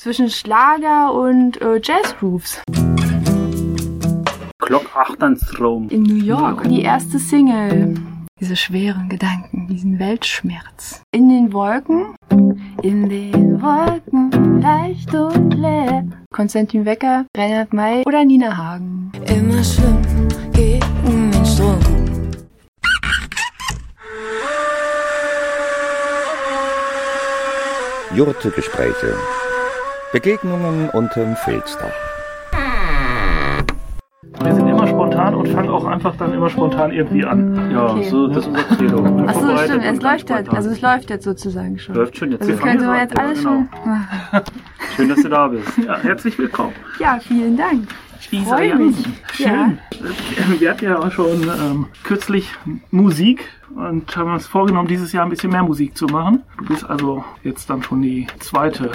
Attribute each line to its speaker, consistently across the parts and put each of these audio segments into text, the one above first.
Speaker 1: zwischen Schlager und äh, Jazzgrooves.
Speaker 2: Glock Achternstrom.
Speaker 1: In New York, die erste Single. Diese schweren Gedanken, diesen Weltschmerz. In den Wolken, in den Wolken, leicht und leer. Konstantin Wecker, Reinhard May oder Nina Hagen.
Speaker 3: Immer schlimm gegen den Strom.
Speaker 4: Jurte-Gespräche. Begegnungen unterm Filzdach.
Speaker 2: Wir sind immer spontan und fangen auch einfach dann immer spontan irgendwie an. Ja,
Speaker 1: Okay.
Speaker 2: so, das ist unser Credo.
Speaker 1: Achso, stimmt, es läuft halt,
Speaker 2: spontan.
Speaker 1: also es läuft jetzt sozusagen schon.
Speaker 2: Läuft schon jetzt.
Speaker 1: Also
Speaker 2: Wir
Speaker 1: können wir
Speaker 2: jetzt
Speaker 1: jetzt alles
Speaker 2: Ja,
Speaker 1: schon.
Speaker 2: genau. Schön, dass du da bist. Ja, herzlich willkommen.
Speaker 1: Ja, vielen Dank.
Speaker 2: Lisa
Speaker 1: Freu
Speaker 2: Jansen.
Speaker 1: mich.
Speaker 2: Schön. Wir hatten ja auch schon ähm, kürzlich Musik und haben uns vorgenommen, dieses Jahr ein bisschen mehr Musik zu machen. Du bist also jetzt dann schon die zweite,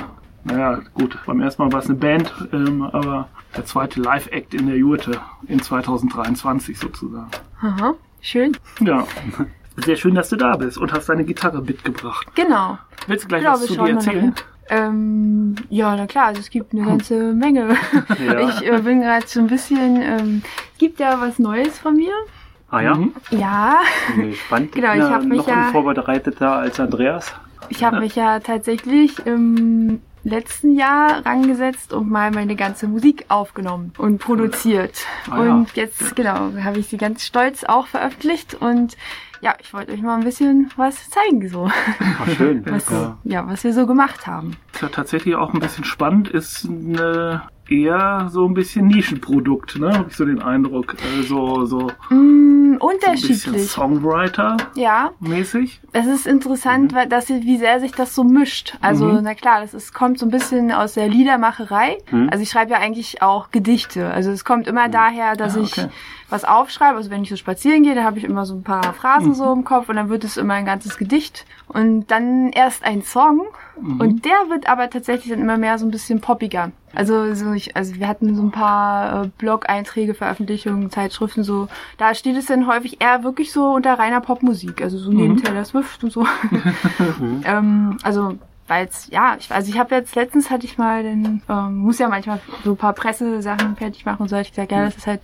Speaker 2: naja gut, beim ersten Mal war es eine Band, ähm, aber der zweite Live-Act in der Jurte in 2023 sozusagen.
Speaker 1: Aha, schön.
Speaker 2: Ja, sehr schön, dass du da bist und hast deine Gitarre mitgebracht.
Speaker 1: Genau.
Speaker 2: Willst du gleich
Speaker 1: Glaube,
Speaker 2: was zu
Speaker 1: schauen
Speaker 2: dir erzählen?
Speaker 1: Ähm, ja, na klar, also es gibt eine ganze Menge.
Speaker 2: Ja.
Speaker 1: Ich äh, bin gerade so ein bisschen, ähm, gibt ja was Neues von mir.
Speaker 5: Ah ja?
Speaker 2: Mhm.
Speaker 1: Ja,
Speaker 5: Bin gespannt.
Speaker 1: genau, ich habe mich
Speaker 5: noch
Speaker 1: ja,
Speaker 5: unvorbereiteter als Andreas.
Speaker 1: ich habe mich ja tatsächlich im letzten Jahr rangesetzt und mal meine ganze Musik aufgenommen und produziert.
Speaker 2: Ah ja.
Speaker 1: und jetzt, genau, habe ich sie ganz stolz auch veröffentlicht und ja, ich wollte euch mal ein bisschen was zeigen, so,
Speaker 5: Ach, schön.
Speaker 1: was,
Speaker 5: ja.
Speaker 1: ja, was wir so gemacht haben.
Speaker 2: Ja tatsächlich auch ein bisschen spannend, ist eine eher so ein bisschen Nischenprodukt, ne? Habe ich so den Eindruck. Also so
Speaker 1: Mm,
Speaker 2: ein bisschen
Speaker 1: unterschiedlich.
Speaker 2: Songwriter-mäßig.
Speaker 1: Ja, es ist interessant, weil das, wie sehr sich das so mischt. Also,
Speaker 2: Mhm.
Speaker 1: na klar, das ist, kommt so ein bisschen aus der Liedermacherei.
Speaker 5: Mhm.
Speaker 1: Also ich schreibe ja eigentlich auch Gedichte. Also es kommt immer daher, dass ich
Speaker 2: okay.
Speaker 1: Was aufschreibe. Also wenn ich so spazieren gehe, dann habe ich immer so ein paar Phrasen so im Kopf und dann wird es immer ein ganzes Gedicht. Und dann erst ein Song. Und der wird aber tatsächlich dann immer mehr so ein bisschen poppiger. Also so ich, also wir hatten so ein paar äh, Blog-Einträge, Veröffentlichungen, Zeitschriften so. Da steht es dann häufig eher wirklich so unter reiner Popmusik, also so neben Taylor Swift und so. ähm, also weil ja, ich, also ich habe jetzt letztens hatte ich mal den, ähm, muss ja manchmal so ein paar Pressesachen fertig machen und so, hatte ich gesagt, ja, das ist halt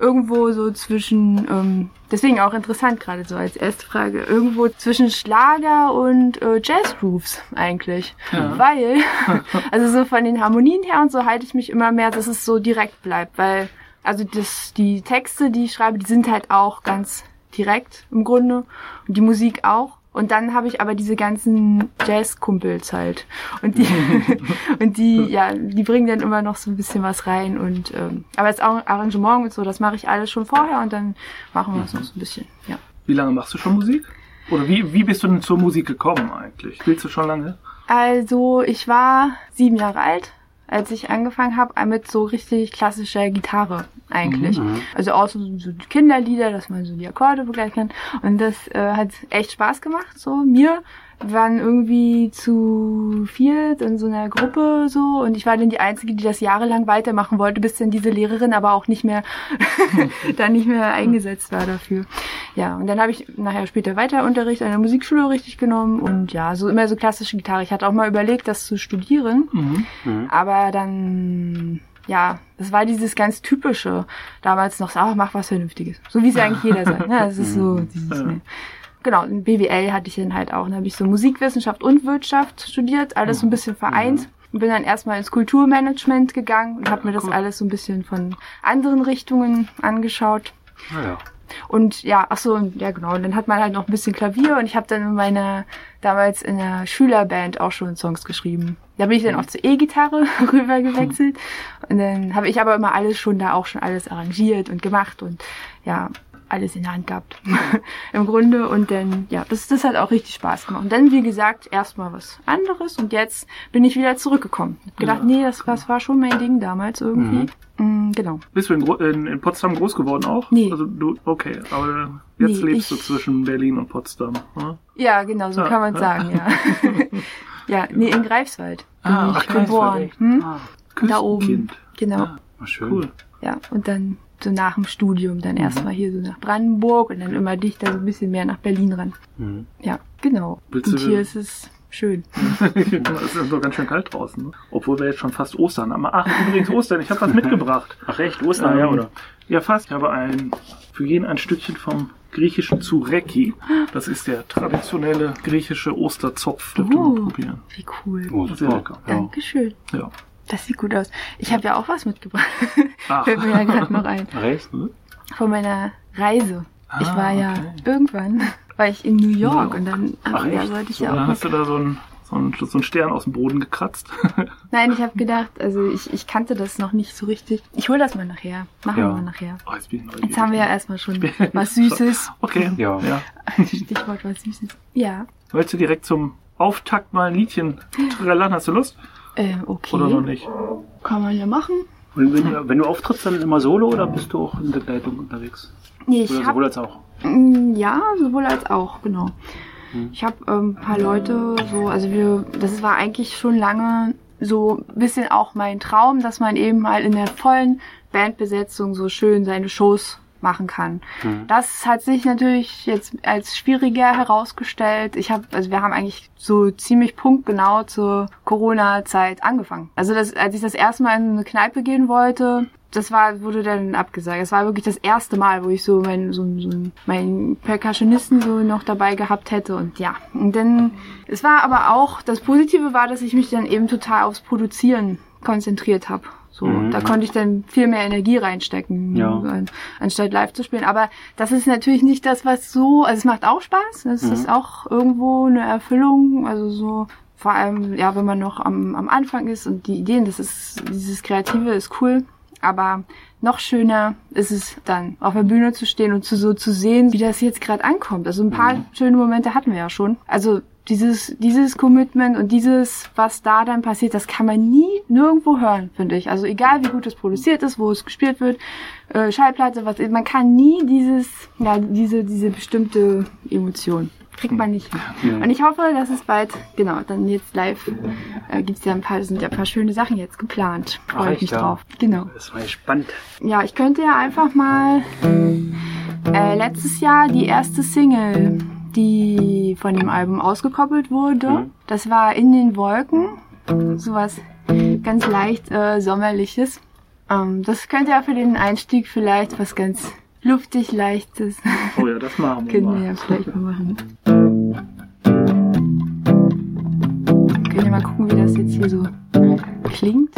Speaker 1: irgendwo so zwischen, ähm, deswegen auch interessant gerade so als erste Frage, irgendwo zwischen Schlager und äh, Jazzgrooves eigentlich. Weil, also so von den Harmonien her und so halte ich mich immer mehr, dass es so direkt bleibt, weil, also das, die Texte, die ich schreibe, die sind halt auch ganz direkt im Grunde und die Musik auch. Und dann habe ich aber diese ganzen Jazz-Kumpels halt. Und die, und die, ja, die bringen dann immer noch so ein bisschen was rein. Und ähm, aber das Ar- Arrangement und so, das mache ich alles schon vorher und dann machen wir das noch so ein bisschen. Ja.
Speaker 2: Wie lange machst du schon Musik? Oder wie, wie bist du denn zur Musik gekommen eigentlich? Spielst du schon lange?
Speaker 1: Also ich war sieben Jahre alt, als ich angefangen habe mit so richtig klassischer Gitarre eigentlich. Also auch so, Kinderlieder, dass man so die Akkorde begleiten kann. Und das äh, hat echt Spaß gemacht, so mir. Wir waren irgendwie zu viert in so einer Gruppe so und ich war dann die Einzige, die das jahrelang weitermachen wollte, bis dann diese Lehrerin aber auch nicht mehr dann nicht mehr eingesetzt war dafür. Ja, und dann habe ich nachher später weiter Unterricht an der Musikschule richtig genommen und ja, so immer so klassische Gitarre. Ich hatte auch mal überlegt, das zu studieren,
Speaker 2: Mhm.
Speaker 1: aber dann ja, das war dieses ganz typische damals noch, so, ach, mach was Vernünftiges. So wie es ja eigentlich jeder sagt. Ne? Das ist so dieses,
Speaker 2: Ja.
Speaker 1: ne. Genau, in BWL hatte ich dann halt auch. Dann habe ich so Musikwissenschaft und Wirtschaft studiert, alles so ein bisschen vereint. Und bin dann erstmal ins Kulturmanagement gegangen und habe mir das
Speaker 2: cool.
Speaker 1: alles so ein bisschen von anderen Richtungen angeschaut.
Speaker 5: Ah, ja.
Speaker 1: Und ja, ach so, und ja genau. Und dann hat man halt noch ein bisschen Klavier und ich habe dann in meiner, damals in der Schülerband auch schon Songs geschrieben. Da bin ich dann auch zur E-Gitarre rüber gewechselt. Und dann habe ich aber immer alles schon da auch schon alles arrangiert und gemacht und ja, alles in der Hand gehabt. Im Grunde. Und dann, ja, das, das hat auch richtig Spaß gemacht. Und dann, wie gesagt, erstmal was anderes und jetzt bin ich wieder zurückgekommen. Hab gedacht,
Speaker 2: Ja,
Speaker 1: nee, das, das war schon mein Ding damals irgendwie. Mm, genau.
Speaker 2: Bist du in, in, in Potsdam groß geworden auch?
Speaker 1: Nee.
Speaker 2: Also du, okay, aber jetzt
Speaker 1: Nee,
Speaker 2: lebst du zwischen Berlin und Potsdam. Ne?
Speaker 1: Ja, genau, so
Speaker 2: Ja,
Speaker 1: kann man
Speaker 2: ja.
Speaker 1: sagen, ja. ja, nee, in Greifswald bin
Speaker 2: Ah,
Speaker 1: ich
Speaker 2: ach,
Speaker 1: geboren. Hm?
Speaker 5: Ah,
Speaker 1: Da oben. Genau.
Speaker 2: Ah,
Speaker 5: ah, schön.
Speaker 2: cool.
Speaker 1: Ja, und dann so nach dem Studium
Speaker 2: Mhm.
Speaker 1: dann erstmal hier so nach Brandenburg und dann immer dichter so ein bisschen mehr nach Berlin ran.
Speaker 5: Mhm.
Speaker 1: Ja, genau.
Speaker 2: Willst
Speaker 1: und hier ist es schön.
Speaker 2: es ist so ganz schön kalt draußen. Ne? Obwohl wir jetzt schon fast Ostern haben. Ach, übrigens Ostern, ich habe was mitgebracht.
Speaker 5: Ach echt, Ostern, ja,
Speaker 2: Ähm,
Speaker 5: oder?
Speaker 2: Ja, fast. Ich habe ein, für jeden ein Stückchen vom griechischen Zureki. Das ist der traditionelle griechische Osterzopf.
Speaker 1: Uh.
Speaker 2: probieren.
Speaker 1: Wie cool.
Speaker 5: Oh,
Speaker 2: Sehr lecker.
Speaker 5: Ja.
Speaker 1: Dankeschön.
Speaker 2: Ja.
Speaker 1: Das sieht gut aus. Ich habe ja auch was mitgebracht.
Speaker 2: Ach.
Speaker 1: Fällt mir ja gerade noch ein.
Speaker 5: Ach echt?
Speaker 1: Von meiner Reise. ich
Speaker 2: Ah,
Speaker 1: war ja
Speaker 2: okay.
Speaker 1: irgendwann, war ich in New York und dann
Speaker 5: Ach,
Speaker 1: ja,
Speaker 5: echt?
Speaker 1: wollte ich
Speaker 2: So,
Speaker 1: ja
Speaker 2: dann
Speaker 1: auch
Speaker 2: hast du da so einen, so einen, so einen Stern aus dem Boden gekratzt.
Speaker 1: Nein, ich habe gedacht, also ich, ich kannte das noch nicht so richtig. Ich hol das mal nachher. Machen
Speaker 5: Ja.
Speaker 1: wir mal nachher.
Speaker 2: Oh, jetzt ich.
Speaker 1: Jetzt haben wir ja erstmal schon was Süßes.
Speaker 2: Okay.
Speaker 5: Ja.
Speaker 2: ja.
Speaker 1: Stichwort was Süßes. Ja.
Speaker 2: Willst du direkt zum Auftakt mal ein Liedchen trällern? Hast du Lust?
Speaker 1: Ähm, okay.
Speaker 2: Oder noch nicht?
Speaker 1: Kann man ja machen.
Speaker 5: Und wenn, du- wenn du auftrittst, dann immer solo oder bist du auch in der Begleitung unterwegs?
Speaker 1: Nee,
Speaker 5: Oder
Speaker 1: ich
Speaker 5: sowohl als auch?
Speaker 1: ja sowohl als auch, genau. Ich habe ähm, ein paar Leute so, also wir, das war eigentlich schon lange so ein bisschen auch mein Traum, dass man eben mal in der vollen Bandbesetzung so schön seine Shows machen kann. Das hat sich natürlich jetzt als schwieriger herausgestellt. Ich habe, also wir haben eigentlich so ziemlich punktgenau zur Corona-Zeit angefangen. Also das, als ich das erste Mal in eine Kneipe gehen wollte, das war, wurde dann abgesagt. Das war wirklich das erste Mal, wo ich so meinen, so, so meinen Percussionisten so noch dabei gehabt hätte und ja. Und dann, es war aber auch, das Positive war, dass ich mich dann eben total aufs Produzieren konzentriert habe. So,
Speaker 5: Mhm.
Speaker 1: da konnte ich dann viel mehr Energie reinstecken,
Speaker 5: Ja.
Speaker 1: an, anstatt live zu spielen. Aber das ist natürlich nicht das, was so, also es macht auch Spaß. Das
Speaker 5: Mhm.
Speaker 1: ist auch irgendwo eine Erfüllung. Also so, vor allem, ja, wenn man noch am, am Anfang ist und die Ideen, das ist, dieses Kreative ist cool. Aber noch schöner ist es dann, auf der Bühne zu stehen und zu, so zu sehen, wie das jetzt gerade ankommt. Also ein paar schöne Momente hatten wir ja schon. Also dieses, dieses Commitment und dieses, was da dann passiert, das kann man nie nirgendwo hören, finde ich. Also egal wie gut es produziert ist, wo es gespielt wird, äh, Schallplatte, was, man kann nie dieses, ja, diese, diese bestimmte Emotion. Kriegt man nicht hin. Und ich hoffe, dass es bald, genau, dann jetzt live äh, gibt's ja ein paar, sind ja ein paar schöne Sachen jetzt geplant. Freue ich mich
Speaker 5: ja?
Speaker 1: drauf. Genau.
Speaker 5: Das war ja spannend.
Speaker 1: Ja, ich könnte ja einfach mal äh, letztes Jahr die erste Single, die von dem Album ausgekoppelt wurde.
Speaker 5: Mhm.
Speaker 1: Das war In den Wolken. Sowas ganz leicht äh, sommerliches. Ähm, das könnte ja für den Einstieg vielleicht was ganz luftig leichtes.
Speaker 2: Oh ja, das machen wir
Speaker 1: Können wir ja vielleicht mal machen. Können wir mal gucken, wie das jetzt hier so klingt.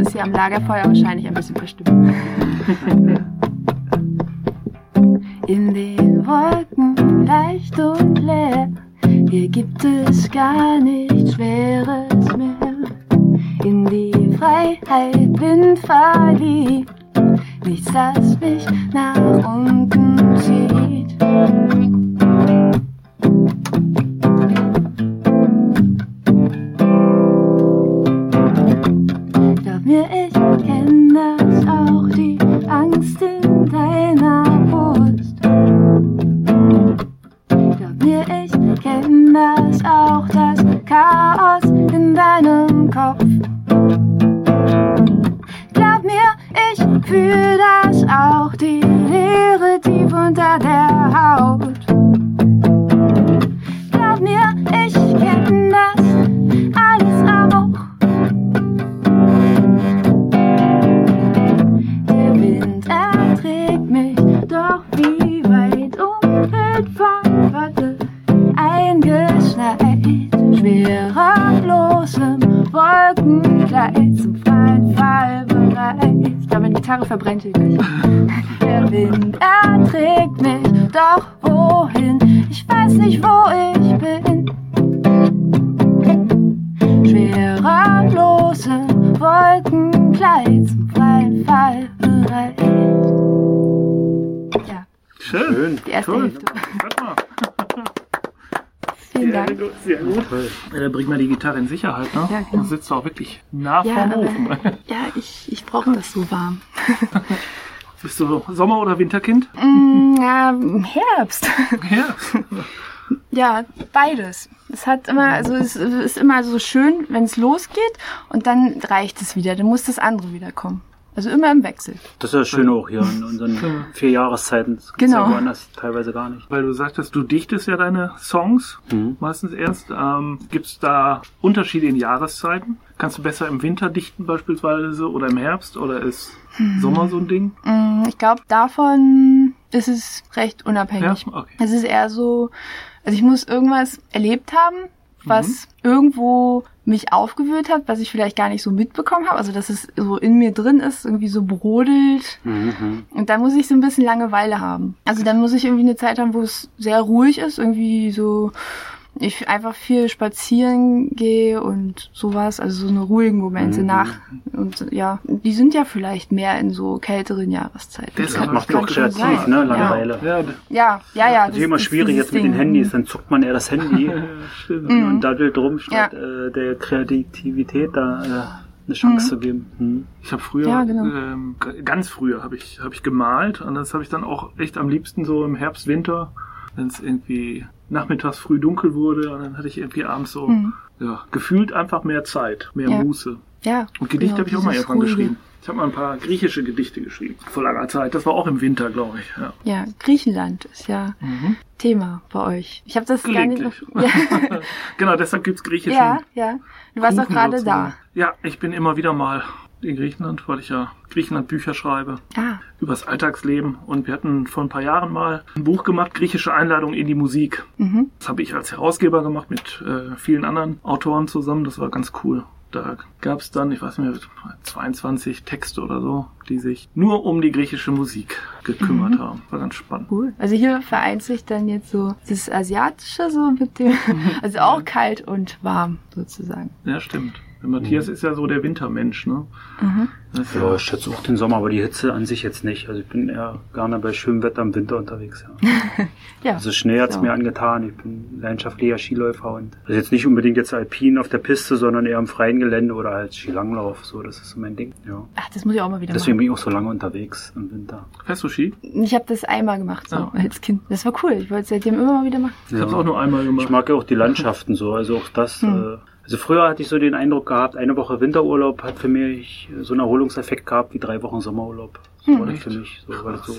Speaker 1: Ist hier am Lagerfeuer wahrscheinlich ein bisschen verstimmt. In den Wolken leicht und leer, hier gibt es gar nichts Schweres mehr. In die Freiheit blind verliebt, nichts, das mich nach unten zieht.
Speaker 2: Sicherheit, ne?
Speaker 1: Ja, genau.
Speaker 2: Du sitzt auch wirklich nah
Speaker 1: Ja,
Speaker 2: vorm
Speaker 1: aber,
Speaker 2: Ofen.
Speaker 1: ja ich, ich brauche das so warm.
Speaker 2: Bist du Sommer- oder Winterkind?
Speaker 1: Mm, ja, Herbst.
Speaker 2: Ja.
Speaker 1: Ja, beides. Es hat immer, also es ist immer so schön, wenn es losgeht und dann reicht es wieder. Dann muss das andere wieder kommen. Also immer im Wechsel.
Speaker 5: Das ist ja schön auch hier in unseren vier Jahreszeiten. Das
Speaker 1: Genau.
Speaker 5: Ja woanders teilweise gar nicht.
Speaker 2: Weil du sagtest, du dichtest ja deine Songs
Speaker 5: Mhm.
Speaker 2: meistens erst. Ähm, Gibt es da Unterschiede in Jahreszeiten? Kannst du besser im Winter dichten beispielsweise oder im Herbst oder ist Sommer so ein Ding?
Speaker 1: Mm, Ich glaube, davon ist es recht unabhängig.
Speaker 2: Ja, okay.
Speaker 1: Es ist eher so, also ich muss irgendwas erlebt haben, was irgendwo mich aufgewühlt hat, was ich vielleicht gar nicht so mitbekommen habe. Also dass es so in mir drin ist, irgendwie so brodelt.
Speaker 5: Mhm.
Speaker 1: Und dann muss ich so ein bisschen Langeweile haben. Also dann muss ich irgendwie eine Zeit haben, wo es sehr ruhig ist, irgendwie so ich einfach viel spazieren gehe und sowas, also so eine ruhigen Momente
Speaker 5: Mhm.
Speaker 1: nach und ja, die sind ja vielleicht mehr in so kälteren Jahreszeiten.
Speaker 2: Das
Speaker 5: Das macht auch
Speaker 1: schon
Speaker 5: kreativ,
Speaker 1: sein.
Speaker 5: ne? Langeweile.
Speaker 2: Ja,
Speaker 1: Ja, ja, ja.
Speaker 5: Das ist immer schwierig jetzt mit den. Handys, dann zuckt man eher das Handy
Speaker 2: ja,
Speaker 5: und daddelt drum, statt äh, der Kreativität da äh, eine Chance zu geben. Mhm.
Speaker 2: Ich habe früher,
Speaker 1: Ja, genau.
Speaker 2: ähm, ganz früher habe ich, hab ich gemalt und das habe ich dann auch echt am liebsten so im Herbst, Winter, wenn es irgendwie nachmittags früh dunkel wurde und dann hatte ich irgendwie abends so
Speaker 1: Mhm.
Speaker 2: ja, gefühlt einfach mehr Zeit, mehr
Speaker 1: Ja.
Speaker 2: Muße.
Speaker 1: Ja.
Speaker 2: Und Gedichte
Speaker 1: genau,
Speaker 2: habe ich auch mal irgendwann geschrieben. Ich habe mal ein paar griechische Gedichte geschrieben. Vor langer Zeit. Das war auch im Winter, glaube ich. Ja.
Speaker 1: Ja, Griechenland ist ja
Speaker 2: Mhm.
Speaker 1: Thema bei euch. Ich habe das gar nicht. Ja,
Speaker 2: genau, deshalb gibt's griechischen
Speaker 1: ja, ja. Du warst doch
Speaker 2: Kuchen
Speaker 1: gerade da.
Speaker 2: Ja, ich bin immer wieder mal in Griechenland, weil ich ja Griechenland Bücher schreibe.
Speaker 1: Ah,
Speaker 2: übers Alltagsleben und wir hatten vor ein paar Jahren mal ein Buch gemacht, griechische Einladung in die Musik.
Speaker 1: mhm.
Speaker 2: Das habe ich als Herausgeber gemacht mit äh, vielen anderen Autoren zusammen. Das war ganz cool. Da gab es dann, ich weiß nicht mehr, 22 Texte oder so, die sich nur um die griechische Musik gekümmert haben. War ganz spannend.
Speaker 1: Cool. Also hier vereint sich dann jetzt so das Asiatische so mit dem, also auch kalt und warm sozusagen.
Speaker 2: Ja, stimmt. Matthias ist ja so der Wintermensch, ne?
Speaker 1: Mhm.
Speaker 5: Ja, ich schätze auch den Sommer, aber die Hitze an sich jetzt nicht. Also ich bin eher gerne bei schönem Wetter im Winter unterwegs. Ja.
Speaker 1: Ja.
Speaker 5: Also Schnee hat's
Speaker 1: Ja.
Speaker 5: mir angetan. Ich bin leidenschaftlicher Skiläufer und also jetzt nicht unbedingt jetzt alpin auf der Piste, sondern eher im freien Gelände oder halt Skilanglauf. So, das ist so mein Ding. Ja.
Speaker 1: Ach, das muss ich auch mal wieder
Speaker 5: Deswegen
Speaker 1: machen.
Speaker 5: bin ich auch so lange unterwegs im Winter.
Speaker 2: Fährst du Ski?
Speaker 1: Ich habe das einmal gemacht, so
Speaker 2: Ah.
Speaker 1: als Kind. Das war cool. Ich wollte es seitdem immer mal wieder machen.
Speaker 2: Ich habe es auch nur einmal gemacht.
Speaker 5: Ich mag ja auch die Landschaften so, also auch das.
Speaker 1: Hm.
Speaker 5: Äh, also früher hatte ich so den Eindruck gehabt, eine Woche Winterurlaub hat für mich so einen Erholungseffekt gehabt wie drei Wochen Sommerurlaub. So
Speaker 1: Hm.
Speaker 5: war das für mich, so, weil das so,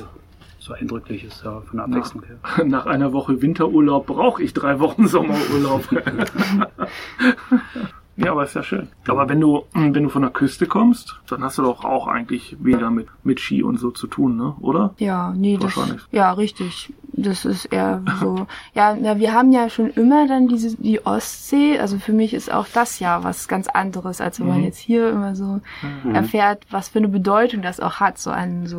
Speaker 5: so eindrücklich ist, ja, von der Abwechslung her.
Speaker 2: Nach einer Woche Winterurlaub brauche ich drei Wochen Sommerurlaub. ja, aber ist ja schön. Aber wenn du, wenn du von der Küste kommst, dann hast du doch auch eigentlich weniger mit, mit Ski und so zu tun, ne? Oder?
Speaker 1: Ja, nee, das,
Speaker 2: Wahrscheinlich.
Speaker 1: ja, richtig. Das ist eher so. ja, na, wir haben ja schon immer dann diese, die Ostsee. Also für mich ist auch das ja was ganz anderes, als wenn man
Speaker 2: Mhm.
Speaker 1: jetzt hier immer so erfährt, was für eine Bedeutung das auch hat, so ein so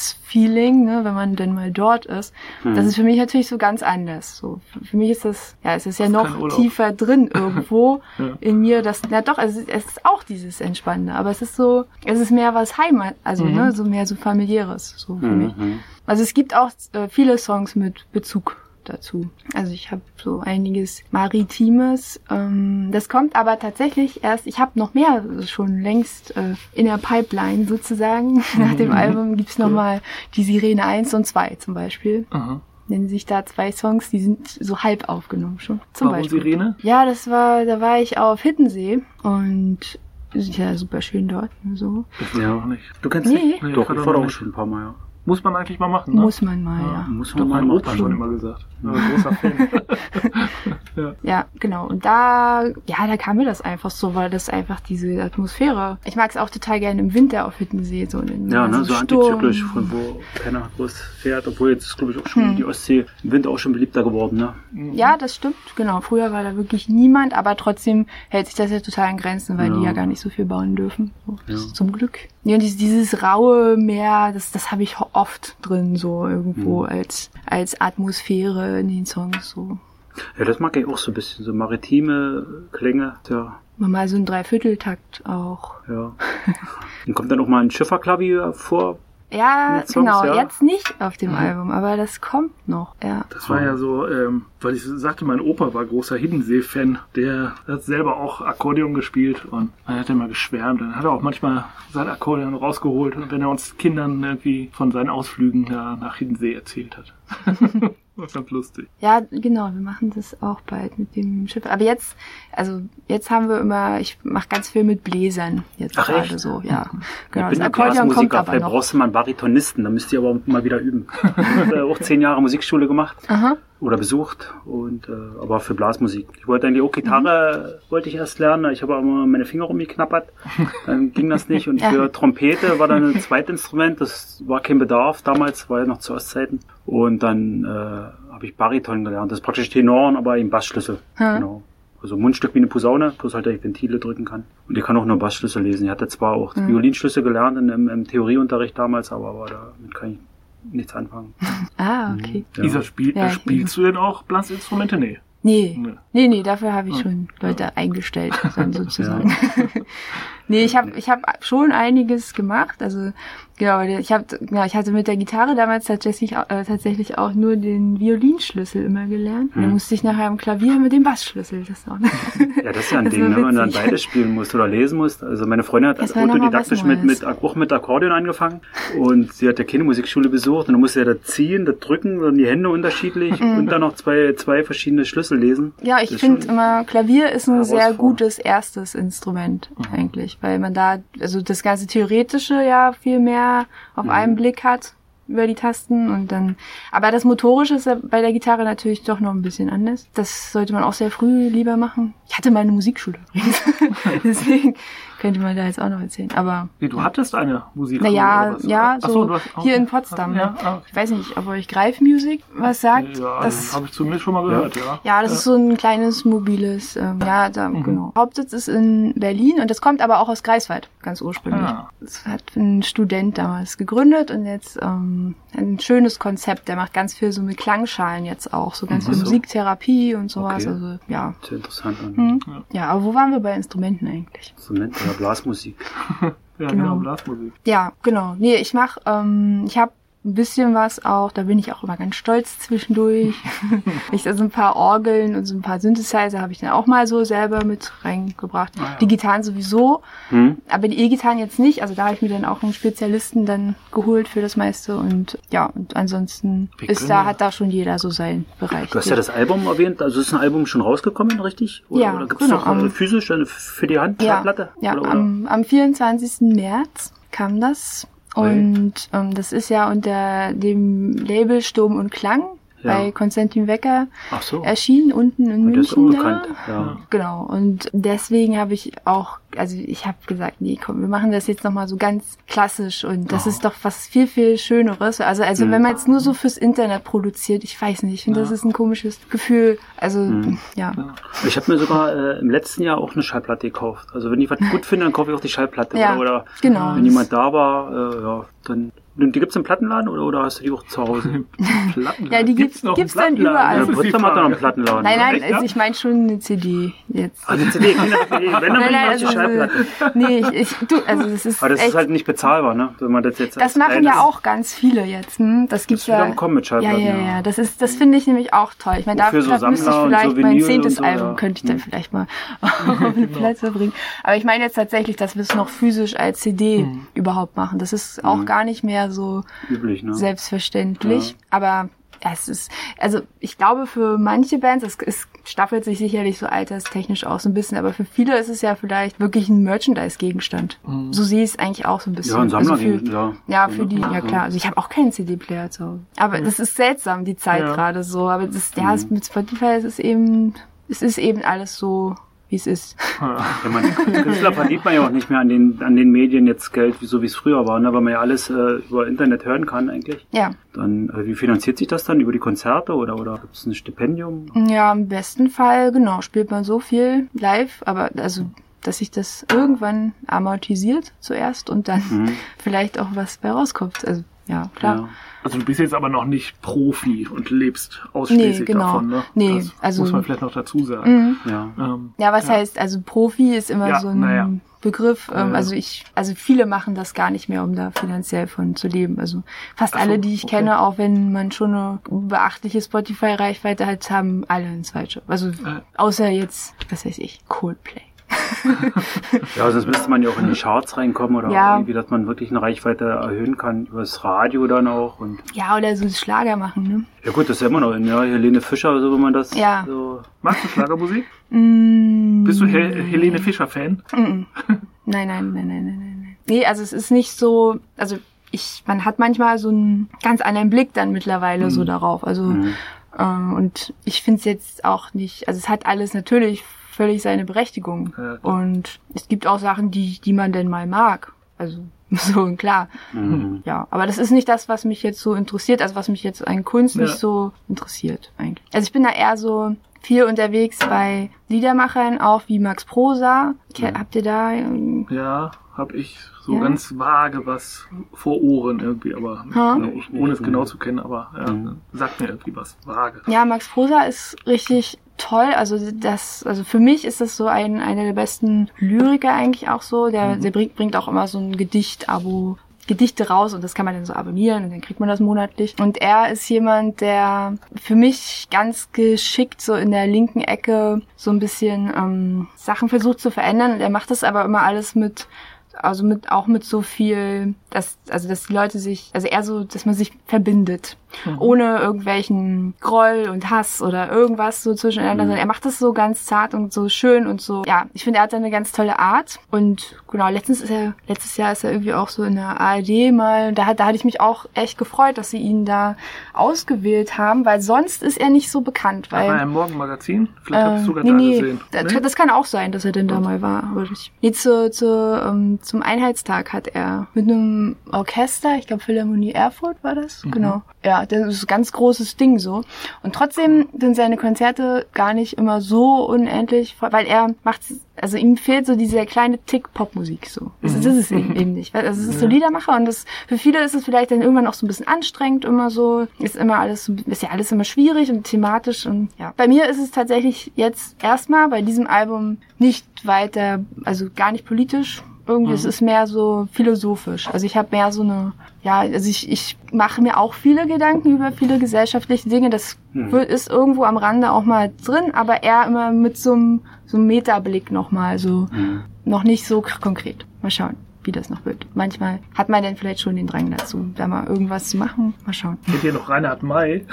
Speaker 1: Urlaubsfeeling, ne, wenn man denn mal dort ist. Das ist für mich natürlich so ganz anders. So, für, mich ist das, ja, es ist ja
Speaker 2: kein
Speaker 1: noch tiefer drin irgendwo
Speaker 2: Ja.
Speaker 1: in mir, das, na doch, es ist, es ist auch dieses Entspannende, aber es ist so, es ist mehr was Heimat, also,
Speaker 2: Mhm.
Speaker 1: ne, so mehr so familiäres, so für mich.
Speaker 5: Mhm.
Speaker 1: Also es gibt auch äh, viele Songs mit Bezug dazu. Also ich habe so einiges Maritimes. Ähm, das kommt aber tatsächlich erst, ich habe noch mehr schon längst äh, in der Pipeline sozusagen. Nach dem Album gibt's noch mal die Sirene 1 und 2 zum Beispiel.
Speaker 2: Aha.
Speaker 1: Nennen sich da zwei Songs, die sind so halb aufgenommen schon. Zum
Speaker 2: Warum
Speaker 1: Beispiel.
Speaker 2: Sirene?
Speaker 1: Ja, das war, da war ich auf Hittensee und ist ja super schön dort. und So.
Speaker 5: Ja.
Speaker 2: Auch nicht.
Speaker 5: Du kennst
Speaker 1: Nee.
Speaker 5: nicht?
Speaker 2: Nee,
Speaker 5: Doch,
Speaker 2: ich war
Speaker 5: auch schon ein paar Mal, ja.
Speaker 2: Muss man eigentlich mal machen, ne?
Speaker 1: Muss man mal, ja.
Speaker 5: Muss
Speaker 2: Doch,
Speaker 5: man mal
Speaker 2: mein Opa
Speaker 5: machen.
Speaker 2: schon immer gesagt. Ja, großer Fan.
Speaker 1: Ja, genau. Und da, ja, da kam mir das einfach so, weil das einfach diese Atmosphäre. Ich mag es auch total gerne im Winter auf Hittensee, so in
Speaker 5: Ja, ne, so
Speaker 1: Sturm.
Speaker 5: antizyklisch, von wo keiner groß fährt, obwohl jetzt ist, glaube ich, auch schon
Speaker 1: Hm.
Speaker 5: die Ostsee im Winter auch schon beliebter geworden, ne?
Speaker 1: Ja, das stimmt, genau. Früher war da wirklich niemand, aber trotzdem hält sich das ja total in Grenzen, weil die
Speaker 5: Ja.
Speaker 1: ja gar nicht so viel bauen dürfen. So,
Speaker 5: Ja.
Speaker 1: Zum Glück. Ja, und dieses, dieses raue Meer, das, das habe ich oft drin, so irgendwo
Speaker 5: Hm.
Speaker 1: als, als Atmosphäre in den Songs, so.
Speaker 5: Ja, das mag ich auch so ein bisschen, so maritime Klänge, ja,
Speaker 1: Mal so ein Dreivierteltakt auch.
Speaker 5: ja. Und kommt dann auch mal ein Schifferklavier vor.
Speaker 1: Ja,
Speaker 5: Songs,
Speaker 1: genau.
Speaker 5: ja.
Speaker 1: Jetzt nicht auf dem
Speaker 2: Mhm.
Speaker 1: Album, aber das kommt noch. Ja.
Speaker 2: Das war ja so, ähm, weil ich sagte, mein Opa war großer Hiddensee-Fan. Der hat selber auch Akkordeon gespielt und er hat immer geschwärmt. Dann hat er auch manchmal sein Akkordeon rausgeholt, wenn er uns Kindern irgendwie von seinen Ausflügen nach Hiddensee erzählt hat. Ist ganz lustig.
Speaker 1: Ja, genau, wir machen das auch bald mit dem Schiff. Aber jetzt, also jetzt haben wir immer, ich mache ganz viel mit Bläsern jetzt
Speaker 5: Ach,
Speaker 1: gerade
Speaker 5: echt?
Speaker 1: so, ja.
Speaker 5: Ich
Speaker 1: Genau,
Speaker 5: bin
Speaker 1: das Akkordeon kommt aber noch.
Speaker 5: brauchst du mal einen Baritonisten, da müsst ihr aber mal wieder üben. Ich habe auch zehn Jahre Musikschule gemacht
Speaker 1: Aha.
Speaker 5: Oder besucht und äh, aber für Blasmusik. Ich wollte eigentlich auch Gitarre wollte ich erst lernen, ich habe aber immer meine Finger rumgeknappert, dann ging das nicht und für Trompete war dann ein Zweitinstrument, das war kein Bedarf damals, war ja noch zu Ostzeiten und dann äh, habe ich Bariton gelernt, das ist praktisch Tenoren, aber im Bassschlüssel.
Speaker 1: Hm.
Speaker 5: Genau. Also Mundstück wie eine Posaune, bloß halt, dass ich Ventile drücken kann. Und ich kann auch nur Bassschlüssel lesen. Ich hatte zwar auch
Speaker 1: Mhm.
Speaker 5: Violinschlüssel gelernt in, im, im Theorieunterricht damals, aber, aber damit kann ich nichts anfangen.
Speaker 1: Ah, okay.
Speaker 5: Ja.
Speaker 2: Isa, spiel,
Speaker 1: Ja,
Speaker 2: spielst du denn auch Blasinstrumente? Nee.
Speaker 1: Nee.
Speaker 2: Nee.
Speaker 1: Nee, nee, dafür habe ich schon Leute eingestellt, dann sozusagen. nee, ich habe ich hab schon einiges gemacht. Also genau, ich hab, genau, ich hatte mit der Gitarre damals tatsächlich, äh, tatsächlich auch nur den Violinschlüssel immer gelernt. Und dann
Speaker 5: Hm.
Speaker 1: musste ich nachher im Klavier mit dem Bassschlüssel. Das auch.
Speaker 5: Ja, das ist ja ein
Speaker 1: Das
Speaker 5: Ding, ne, wenn du dann beides spielen musst oder lesen musst. Also meine Freundin hat autodidaktisch mit, mit, auch mit Akkordeon angefangen und sie hat ja keine Musikschule besucht und dann musste ja da ziehen, da drücken, dann die Hände unterschiedlich und dann noch zwei, zwei verschiedene Schlüssel lesen.
Speaker 1: Mhm. Ja, ich finde immer, Klavier ist ein sehr gutes erstes Instrument eigentlich, weil man da, also das ganze Theoretische ja viel mehr auf
Speaker 5: Mhm.
Speaker 1: einen Blick hat über die Tasten und dann, aber das Motorische ist ja bei der Gitarre natürlich doch noch ein bisschen anders. Das sollte man auch sehr früh lieber machen. Ich hatte mal eine Musikschule übrigens, deswegen könnte man da jetzt auch noch erzählen, aber
Speaker 2: Nee, du hattest eine Musikschule
Speaker 1: naja, ja, so
Speaker 2: du hast-
Speaker 1: hier in
Speaker 2: okay.
Speaker 1: Potsdam.
Speaker 2: Ja, ah,
Speaker 1: Ich weiß nicht, ob euch Greifmusik was sagt.
Speaker 2: ja
Speaker 1: das
Speaker 2: das habe ich zumindest schon mal gehört, ja.
Speaker 1: ja, das ist so ein kleines mobiles, ähm, ja, da,
Speaker 2: Mhm.
Speaker 1: genau. Hauptsitz ist in Berlin und das kommt aber auch aus Greifswald, ganz ursprünglich.
Speaker 2: Ah.
Speaker 1: Das hat ein Student damals gegründet und jetzt ähm, ein schönes Konzept. Der macht ganz viel so mit Klangschalen jetzt auch, so ganz
Speaker 2: Mhm.
Speaker 1: viel
Speaker 5: so.
Speaker 1: Musiktherapie und sowas.
Speaker 5: Okay.
Speaker 1: Also ja.
Speaker 5: Sehr interessant.
Speaker 1: Mhm. Ja, aber wo waren wir bei Instrumenten eigentlich?
Speaker 5: Instrument oder Blasmusik.
Speaker 2: Ja,
Speaker 1: Genau.
Speaker 2: genau, Blasmusik.
Speaker 1: Ja, genau. Nee, ich mach, ähm, ich habe ein bisschen was auch, da bin ich auch immer ganz stolz zwischendurch. ich da so ein paar Orgeln und so ein paar Synthesizer habe ich dann auch mal so selber mit reingebracht.
Speaker 2: Ah, ja.
Speaker 1: Die Gitarren sowieso,
Speaker 5: Hm?
Speaker 1: aber die E-Gitarren jetzt nicht. Also da habe ich mir dann auch einen Spezialisten dann geholt für das meiste und ja, und ansonsten
Speaker 2: Wir
Speaker 1: ist da, hat da schon jeder so seinen Bereich.
Speaker 5: Du hast ja das Album erwähnt, also ist ein Album schon rausgekommen, richtig? Oder,
Speaker 1: Ja,
Speaker 5: oder gibt's
Speaker 1: genau,
Speaker 5: noch äh,
Speaker 1: am-
Speaker 5: physisch äh, für die Hand
Speaker 1: ja,
Speaker 5: Schallplatte?
Speaker 1: ja
Speaker 5: oder, oder?
Speaker 1: Am, am 24. März kam das. Und ähm, das ist ja unter dem Label Sturm und Klang
Speaker 5: Ja.
Speaker 1: bei Konstantin Wecker
Speaker 5: Ach so,
Speaker 1: erschienen, unten in
Speaker 5: das ist
Speaker 1: München.
Speaker 5: unbekannt.
Speaker 1: Da.
Speaker 5: Ja.
Speaker 1: Genau. Und deswegen habe ich auch, also ich habe gesagt, nee, komm, wir machen das jetzt nochmal so ganz klassisch und das
Speaker 2: Oh.
Speaker 1: ist doch was viel, viel Schöneres. Also, also
Speaker 5: Mhm.
Speaker 1: wenn man jetzt nur so fürs Internet produziert, ich weiß nicht, ich finde, das ist ein komisches Gefühl. Also,
Speaker 5: Mhm.
Speaker 1: ja.
Speaker 5: Ich habe mir sogar äh, im letzten Jahr auch eine Schallplatte gekauft. Also wenn ich was gut finde, dann kaufe ich auch die Schallplatte.
Speaker 1: Ja,
Speaker 5: oder, oder
Speaker 1: genau.
Speaker 5: wenn jemand da war, äh, ja, dann. Die gibt's im Plattenladen oder, oder hast du die auch zu Hause?
Speaker 2: Plattenladen.
Speaker 1: Ja, die gibt's- gibt's
Speaker 2: einen
Speaker 1: dann überall.
Speaker 5: Ja,
Speaker 2: Das
Speaker 5: Potsdam hat doch noch einen. Plattenladen.
Speaker 1: Nein,
Speaker 5: ne?
Speaker 1: nein, also
Speaker 2: ja?
Speaker 1: ich meine schon eine CD jetzt.
Speaker 5: Ah, eine CD, keine CD. Wenn, dann
Speaker 1: Nein, nein, also,
Speaker 5: Schallplatte.
Speaker 1: nee, ich, ich, du, also das ist
Speaker 5: Aber das
Speaker 1: echt,
Speaker 5: ist halt nicht bezahlbar, ne? Wenn man das jetzt
Speaker 1: das
Speaker 5: als
Speaker 1: machen
Speaker 5: kleines-
Speaker 1: ja auch ganz viele jetzt, hm? Das gibt's
Speaker 5: wieder
Speaker 1: ja.
Speaker 5: Kommen mit
Speaker 1: Ja,
Speaker 5: Schallplatten.
Speaker 1: ja, ja, das ist, das finde ich nämlich auch toll. Ich meine, dafür
Speaker 5: so
Speaker 1: müsste ich vielleicht
Speaker 5: so
Speaker 1: mein zehntes
Speaker 5: so,
Speaker 1: Album
Speaker 5: ja.
Speaker 1: könnte ich dann
Speaker 5: Hm.
Speaker 1: vielleicht mal auf eine Platte bringen. Aber ich meine jetzt tatsächlich, dass wir es noch physisch als CD
Speaker 5: Hm.
Speaker 1: überhaupt machen. Das ist auch gar nicht mehr so
Speaker 5: Üblich, ne?
Speaker 1: selbstverständlich.
Speaker 5: Ja.
Speaker 1: Aber ja, es ist, also ich glaube für manche Bands, es, es staffelt sich sicherlich so alterstechnisch auch so ein bisschen, aber für viele ist es ja vielleicht wirklich ein Merchandise-Gegenstand. So sehe ich es eigentlich auch so ein bisschen.
Speaker 5: Ja, ein Sammler,
Speaker 1: also für,
Speaker 5: ja.
Speaker 1: ja, für die, ja klar. Also ich habe auch keinen CD-Player zu Hause. Aber das ist seltsam, die Zeit
Speaker 2: Ja.
Speaker 1: gerade so. Aber das, ja, es, mit Spotify es ist eben, es ist eben alles so, wie es ist.
Speaker 2: Ja.
Speaker 5: Man, Künstler verdient man ja auch nicht mehr an den, an den Medien jetzt Geld, wie so wie es früher war, ne? weil man ja alles äh, über Internet hören kann eigentlich.
Speaker 1: Ja.
Speaker 5: Dann, äh, wie finanziert sich das dann? Über die Konzerte oder, oder gibt es ein Stipendium?
Speaker 1: Ja, im besten Fall, genau, spielt man so viel live, aber also, dass sich das irgendwann amortisiert zuerst und dann
Speaker 5: Mhm.
Speaker 1: vielleicht auch was bei rauskommt. Also, ja, klar.
Speaker 5: Ja.
Speaker 2: Also du bist jetzt aber noch nicht Profi und lebst ausschließlich
Speaker 1: Nee, genau.
Speaker 2: davon, ne?
Speaker 1: Nee,
Speaker 2: das
Speaker 1: also-
Speaker 2: muss man vielleicht noch dazu sagen.
Speaker 1: Mhm.
Speaker 5: Ja.
Speaker 2: Ähm,
Speaker 1: Ja, was
Speaker 2: Ja.
Speaker 1: heißt, also Profi ist immer
Speaker 2: Ja,
Speaker 1: so ein
Speaker 2: ja.
Speaker 1: Begriff. Ähm. Also ich, also viele machen das gar nicht mehr, um da finanziell von zu leben. Also fast
Speaker 2: so,
Speaker 1: alle, die ich
Speaker 2: okay.
Speaker 1: kenne, auch wenn man schon eine beachtliche Spotify-Reichweite hat, haben alle einen Zweitjob. Also
Speaker 2: Äh.
Speaker 1: außer jetzt, was weiß ich, Coldplay.
Speaker 5: Ja, sonst müsste man ja auch in die Charts reinkommen oder
Speaker 1: Ja.
Speaker 5: irgendwie, dass man wirklich eine Reichweite erhöhen kann über das Radio dann auch. Und
Speaker 1: Ja, oder so Schlager machen, ne?
Speaker 5: ja gut, das ist ja immer noch in, ja, Helene Fischer, so wenn man das
Speaker 1: Ja.
Speaker 5: so.
Speaker 2: Magst du Schlagermusik?
Speaker 1: Mm,
Speaker 2: Bist du Hel Helene Fischer-Fan?
Speaker 1: Nein, nein, nein, nein, nein, nein. Nee, also es ist nicht so, also ich, man hat manchmal so einen ganz anderen Blick dann mittlerweile so darauf. Also
Speaker 5: Mhm.
Speaker 1: ähm, und ich finde es jetzt auch nicht, also es hat alles natürlich völlig seine Berechtigung.
Speaker 2: Ja,
Speaker 1: und es gibt auch Sachen, die, die man denn mal mag. Also so klar.
Speaker 5: Mhm.
Speaker 1: Ja, aber das ist nicht das, was mich jetzt so interessiert, also was mich jetzt an Kunst
Speaker 2: Ja.
Speaker 1: nicht so interessiert eigentlich. Also ich bin da eher so viel unterwegs bei Liedermachern, auch wie Max Prosa. Ke- Habt ihr da? ähm,
Speaker 2: Ja, hab ich so
Speaker 1: Ja?
Speaker 2: ganz vage was vor Ohren irgendwie, aber
Speaker 1: Ha?
Speaker 2: ohne es genau zu kennen, aber ja,
Speaker 5: Mhm.
Speaker 2: sagt mir irgendwie was vage.
Speaker 1: Ja, Max Prosa ist richtig toll. Also das, also für mich ist das so ein einer der besten Lyriker eigentlich auch so. Der, der bringt, bringt auch immer so ein Gedicht-Abo. Gedichte raus und das kann man dann so abonnieren und dann kriegt man das monatlich. Und er ist jemand, der für mich ganz geschickt so in der linken Ecke so ein bisschen ähm, Sachen versucht zu verändern. Und er macht das aber immer alles mit also mit auch mit so viel, dass also dass die Leute sich, also eher so, dass man sich verbindet, ohne irgendwelchen Groll und Hass oder irgendwas so zwischeneinander. sondern Er macht das so ganz zart und so schön und so. Ja, ich finde, er hat eine ganz tolle Art und genau letztens ist er letztes Jahr ist er irgendwie auch so in der ARD mal. Da hat da hatte ich mich auch echt gefreut, dass sie ihn da ausgewählt haben, weil sonst ist er nicht so bekannt, weil
Speaker 2: War er im Morgenmagazin? Vielleicht
Speaker 1: ähm,
Speaker 2: sogar
Speaker 1: nee,
Speaker 2: da
Speaker 1: nee,
Speaker 2: gesehen.
Speaker 1: Das,
Speaker 2: Nee?
Speaker 1: das kann auch sein, dass er denn da mal war. Aber ich, nee, zu, zu, ähm, zum Einheitstag hat er mit einem Orchester, ich glaube Philharmonie Erfurt war das,
Speaker 2: Mhm.
Speaker 1: genau. Ja, das ist ein ganz großes Ding so. Und trotzdem sind seine Konzerte gar nicht immer so unendlich, weil er macht, also ihm fehlt so dieser kleine Tick Popmusik so. Das,
Speaker 2: Mhm.
Speaker 1: ist es eben, eben nicht. Also es ist so Liedermacher und das, für viele ist es vielleicht dann irgendwann auch so ein bisschen anstrengend, immer so, ist immer alles, ist ja alles immer schwierig und thematisch und ja. Bei mir ist es tatsächlich jetzt erstmal bei diesem Album nicht weiter, also gar nicht politisch. Irgendwie, es ist mehr so philosophisch. Also ich habe mehr so eine, ja, also ich, ich mache mir auch viele Gedanken über viele gesellschaftliche Dinge. Das wird, ist irgendwo am Rande auch mal drin, aber eher immer mit so einem, so einem Metablick nochmal, so noch nicht so konkret. Mal schauen, wie das noch wird. Manchmal hat man dann vielleicht schon den Drang dazu, da mal irgendwas zu machen. Mal schauen.
Speaker 2: Kennt ihr noch Reinhard May?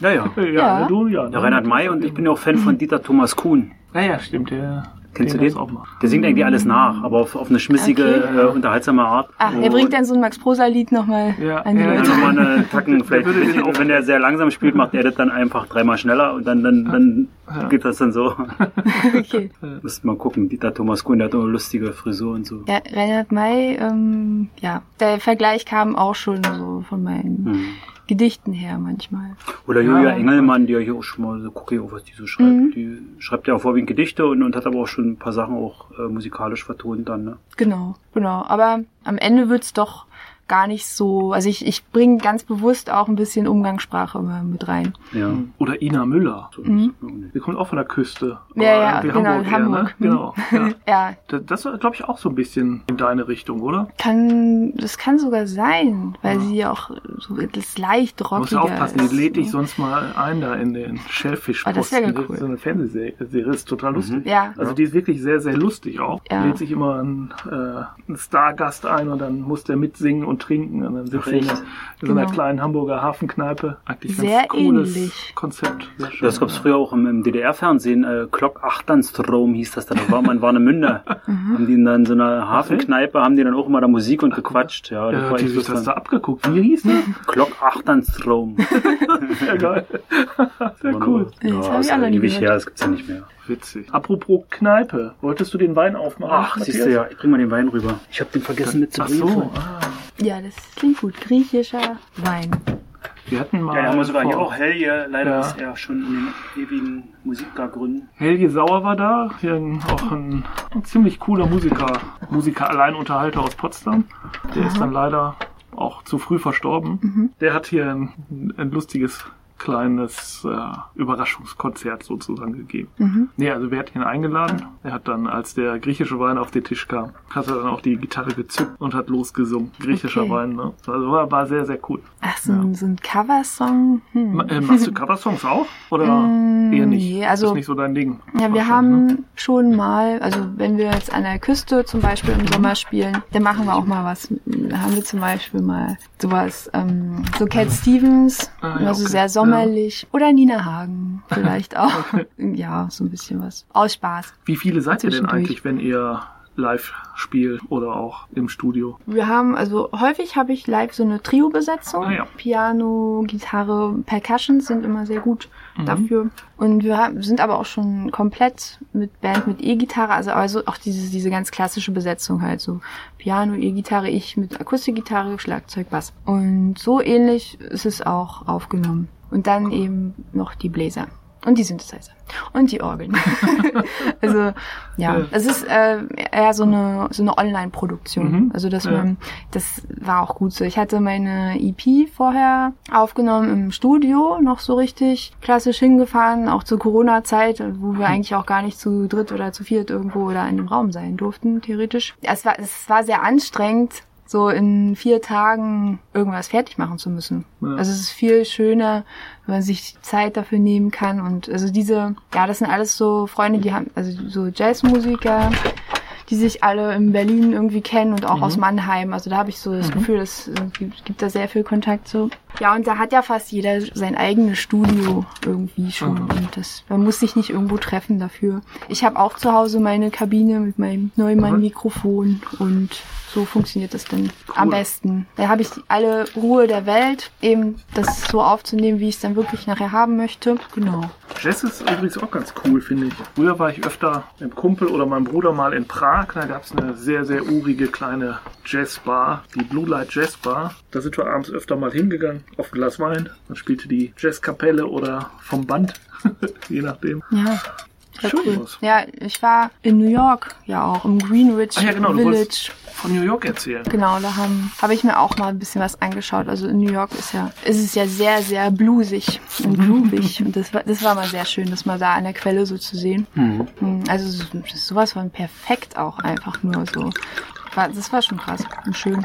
Speaker 5: Ja, ja.
Speaker 2: ja,
Speaker 1: Ja.
Speaker 2: du, ja.
Speaker 5: Ja, Reinhard May und ich bin ja auch Fan von Dieter Thomas Kuhn.
Speaker 2: Ja, ja, stimmt, der.
Speaker 5: Kennst du
Speaker 2: den auch mal.
Speaker 5: Der singt eigentlich alles nach, aber auf, auf eine schmissige,
Speaker 1: Okay.
Speaker 5: äh, unterhaltsame Art.
Speaker 1: Ach, er bringt dann so ein Max Prosa-Lied nochmal
Speaker 2: Ja,
Speaker 1: an die
Speaker 2: ja,
Speaker 5: Ja,
Speaker 1: Leute.
Speaker 5: nochmal eine Tacken, vielleicht,
Speaker 2: würde den auch-
Speaker 5: wenn er sehr langsam spielt, macht er das dann einfach dreimal schneller und dann, dann, dann geht das dann so.
Speaker 1: Okay.
Speaker 5: Müsste mal gucken. Dieter Thomas Kuhn, der hat auch eine lustige Frisur und so.
Speaker 1: Ja, Reinhard May, ähm, ja, der Vergleich kam auch schon so von meinen
Speaker 5: Hm.
Speaker 1: Gedichten her manchmal.
Speaker 5: Oder Julia
Speaker 2: Ja.
Speaker 5: Engelmann, die ja hier auch schon mal so gucke, was die so schreibt. Die schreibt ja auch vorwiegend Gedichte und, und hat aber auch schon ein paar Sachen auch äh, musikalisch vertont dann. Ne?
Speaker 1: Genau, genau. Aber am Ende wird's doch gar nicht so. Also ich, ich bringe ganz bewusst auch ein bisschen Umgangssprache mit rein.
Speaker 5: Ja.
Speaker 2: Oder Ina Müller.
Speaker 1: Mhm.
Speaker 2: Die kommt auch von der Küste.
Speaker 1: Ja, ja, genau,
Speaker 2: Hamburg, eher,
Speaker 1: Hamburg.
Speaker 2: Ne? Genau. Ja.
Speaker 1: Ja,
Speaker 2: Das, war, glaube ich, auch so ein bisschen in deine Richtung, oder?
Speaker 1: kann, das kann sogar sein, weil sie auch so das leicht
Speaker 2: Du musst aufpassen,
Speaker 1: ist.
Speaker 2: die lädt dich sonst mal ein da in den Shellfish
Speaker 1: Ah, das wäre cool.
Speaker 2: So eine Fernsehserie, Serie ist total lustig.
Speaker 1: Ja.
Speaker 2: Also die ist wirklich sehr, sehr lustig auch.
Speaker 1: Ja.
Speaker 2: Lädt sich immer einen, äh, einen Stargast ein und dann muss der mitsingen und trinken und dann sitzt er in,
Speaker 5: echt?
Speaker 2: einer- in so einer
Speaker 1: Genau.
Speaker 2: kleinen Hamburger Hafenkneipe. Eigentlich ganz
Speaker 1: Sehr
Speaker 2: cooles
Speaker 1: ähnlich.
Speaker 2: Konzept. Sehr schön.
Speaker 5: Das gab's früher auch im, im DDR-Fernsehen. Äh, Glock Achternstrom hieß das da. Da war man war eine Münde.
Speaker 1: Mhm.
Speaker 5: haben die in dann so einer Hafenkneipe, haben die dann auch immer da Musik und gequatscht. Ja, das
Speaker 2: Ja,
Speaker 5: war
Speaker 2: die das da abgeguckt. Wie hieß die?
Speaker 5: Glock Achternstrom.
Speaker 2: Ja, geil. Sehr cool.
Speaker 1: Das
Speaker 5: Ja,
Speaker 1: hab
Speaker 5: ist ewig her, das gibt's ja nicht mehr.
Speaker 2: Witzig. Apropos Kneipe. Wolltest du den Wein aufmachen?
Speaker 5: Ach,
Speaker 2: Matthias?
Speaker 5: siehst du ja, ich bring mal den Wein rüber. Ich habe den vergessen
Speaker 2: Ach
Speaker 5: mitzubringen.
Speaker 2: so. Ah.
Speaker 1: Ja, das klingt gut. Griechischer Wein.
Speaker 2: Wir hatten mal.
Speaker 5: Ja, ja, haben wir sogar hier auch Helge. Leider
Speaker 2: Ja.
Speaker 5: ist er schon in den ewigen Musikgründen.
Speaker 2: Helge Sauer war da, hier ein, auch ein, ein ziemlich cooler Musiker, Musiker Alleinunterhalter aus Potsdam. Der ist dann leider auch zu früh verstorben. Der hat hier ein, ein lustiges kleines äh, Überraschungskonzert sozusagen gegeben.
Speaker 1: Mhm.
Speaker 2: Nee, also wer hat ihn eingeladen? Er hat dann, als der griechische Wein auf den Tisch kam, hat er dann auch die Gitarre gezückt und hat losgesungen. Griechischer
Speaker 1: Okay.
Speaker 2: Wein, ne? Also war, war sehr, sehr cool.
Speaker 1: Ach, so, ein, so ein Coversong. Hm.
Speaker 2: Ma- Äh, machst du Coversongs auch? Oder
Speaker 1: Mm,
Speaker 2: eher nicht?
Speaker 1: nee, also-
Speaker 2: ist nicht so dein Ding.
Speaker 1: Ja, wir haben
Speaker 2: ne?
Speaker 1: schon mal, also wenn wir jetzt an der Küste zum Beispiel im Sommer spielen, dann machen wir auch mal was. Da haben wir zum Beispiel mal sowas, ähm, so Cat Stevens,
Speaker 2: Ah, ja,
Speaker 1: also
Speaker 2: okay.
Speaker 1: sehr sommerlich. Oder Nina Hagen vielleicht auch. ja, so ein bisschen was. Aus Spaß.
Speaker 2: Wie viele seid ihr denn eigentlich, wenn ihr live spielt oder auch im Studio?
Speaker 1: Wir haben, also häufig habe ich live so eine Trio-Besetzung.
Speaker 2: Ah, ja.
Speaker 1: Piano, Gitarre, Percussions sind immer sehr gut
Speaker 2: Mhm.
Speaker 1: dafür. Und wir sind aber auch schon komplett mit Band mit E-Gitarre, also, also auch diese, diese ganz klassische Besetzung halt so. Piano, E-Gitarre, ich mit Akustikgitarre, Schlagzeug, Bass. Und so ähnlich ist es auch aufgenommen. Und dann eben noch die Bläser. Und die Synthesizer. Und die Orgeln. also, ja, es ist äh, eher so eine, so eine Online-Produktion.
Speaker 2: Mhm.
Speaker 1: Also, dass
Speaker 2: Ja.
Speaker 1: man, das war auch gut so. Ich hatte meine EP vorher aufgenommen im Studio, noch so richtig klassisch hingefahren, auch zur Corona-Zeit, wo wir eigentlich auch gar nicht zu dritt oder zu viert irgendwo oder in dem Raum sein durften, theoretisch. Es war, es war sehr anstrengend, so in vier Tagen irgendwas fertig machen zu müssen.
Speaker 2: Ja.
Speaker 1: Also es ist viel schöner, wenn man sich Zeit dafür nehmen kann und also diese, ja, das sind alles so Freunde, die haben, also so Jazzmusiker, die sich alle in Berlin irgendwie kennen und auch aus Mannheim. Also da habe ich so das Gefühl, es äh, gibt, gibt da sehr viel Kontakt so. Ja, und da hat ja fast jeder sein eigenes Studio irgendwie schon.
Speaker 2: Mhm.
Speaker 1: Und das, man muss sich nicht irgendwo treffen dafür. Ich habe auch zu Hause meine Kabine mit meinem Neumann-Mikrofon und so funktioniert das dann am besten. Da habe ich die- alle Ruhe der Welt, eben das so aufzunehmen, wie ich es dann wirklich nachher haben möchte. Genau.
Speaker 2: Jazz ist übrigens auch ganz cool, finde ich. Früher war ich öfter mit dem Kumpel oder meinem Bruder mal in Prag. Da gab es eine sehr, sehr urige kleine Jazzbar, die Blue Light Jazz Bar. Da sind wir abends öfter mal hingegangen, auf ein Glas Wein. Dann spielte die Jazzkapelle oder vom Band, je nachdem.
Speaker 1: Ja. Sehr
Speaker 2: Schön
Speaker 1: cool. Ja, ich war in New York, ja auch im Greenwich
Speaker 2: Ah ja, genau, du
Speaker 1: Village.
Speaker 2: wolltest von New York erzählen.
Speaker 1: Genau, da haben habe ich mir auch mal ein bisschen was angeschaut. Also in New York ist ja ist es ja sehr sehr bluesig und groovig und das war das war mal sehr schön, das mal da an der Quelle so zu sehen.
Speaker 5: Mhm.
Speaker 1: Mm, Also sowas von perfekt auch einfach nur so. Das war schon krass und schön.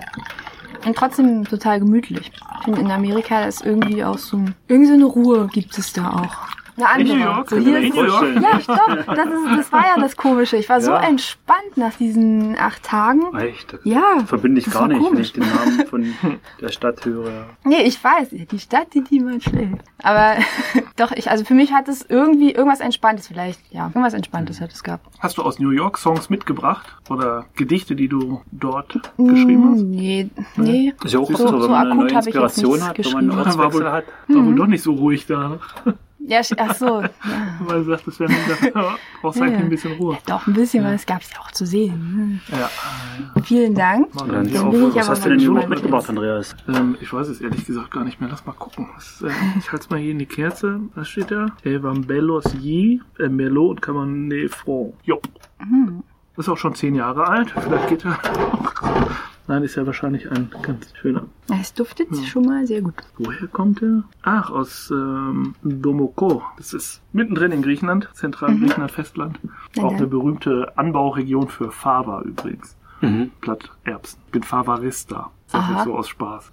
Speaker 1: Und trotzdem total gemütlich. Ich finde in Amerika ist irgendwie auch so irgendwie so eine Ruhe gibt es da auch. Eine
Speaker 2: In
Speaker 1: andere.
Speaker 2: New York?
Speaker 1: So hier
Speaker 2: In New York?
Speaker 1: ja, stopp. Das, ist, das war ja das Komische. Ich war so
Speaker 5: Ja.
Speaker 1: entspannt nach diesen acht Tagen.
Speaker 5: Echt? Das
Speaker 1: Ja.
Speaker 5: verbinde ich
Speaker 1: das
Speaker 5: gar nicht, wenn
Speaker 1: komisch.
Speaker 5: ich den Namen von der Stadt höre.
Speaker 1: Nee, ich weiß, die Stadt, die die man schlägt. Aber doch, ich, also für mich hat es irgendwie irgendwas Entspanntes vielleicht. Ja, irgendwas Entspanntes hat es gehabt.
Speaker 2: Hast du aus New York Songs mitgebracht? Oder Gedichte, die du dort geschrieben hast?
Speaker 1: Mm, Nee, nee.
Speaker 5: Ist ja auch
Speaker 1: So-
Speaker 5: so, wenn
Speaker 1: so
Speaker 5: man eine
Speaker 1: akut
Speaker 5: neue
Speaker 1: habe ich jetzt
Speaker 5: Inspiration
Speaker 1: nichts
Speaker 5: hat, wenn man einen
Speaker 1: geschrieben.
Speaker 2: Das war
Speaker 5: Ortswechsel hat.
Speaker 2: war
Speaker 1: Mhm.
Speaker 2: wohl doch nicht so ruhig da. Ne?
Speaker 1: Ja, ach so. Ja.
Speaker 2: Weil du sagtest, wenn du da brauchst eigentlich
Speaker 1: Ja.
Speaker 2: ein bisschen Ruhe.
Speaker 1: Doch, ein bisschen was gab es ja auch zu sehen.
Speaker 2: Ja.
Speaker 1: Hm. Vielen Dank.
Speaker 5: Dann
Speaker 2: auf-
Speaker 1: bin ich
Speaker 5: was hast du denn York mitgebracht, Andreas?
Speaker 2: Ähm, ich weiß es ehrlich gesagt gar nicht mehr. Lass mal gucken. Das, äh, ich halte es mal hier in die Kerze. Was steht da? Evambellos Yi, äh, Merlot und Cabernet Franc. Jupp.
Speaker 1: Mhm.
Speaker 2: Ist auch schon zehn Jahre alt. Vielleicht geht er. Nein, ist ja wahrscheinlich ein ganz schöner.
Speaker 1: Ja, Es duftet schon mal sehr gut.
Speaker 2: Woher kommt er? Ach, aus ähm, Domoko. Das ist mittendrin in Griechenland, zentral Griechenland, Festland.
Speaker 1: Na
Speaker 2: Auch eine berühmte Anbauregion für Fava übrigens.
Speaker 5: Mhm.
Speaker 2: Platterbsen. Bin Favarista. Sag
Speaker 1: Aha.
Speaker 2: ich so aus Spaß.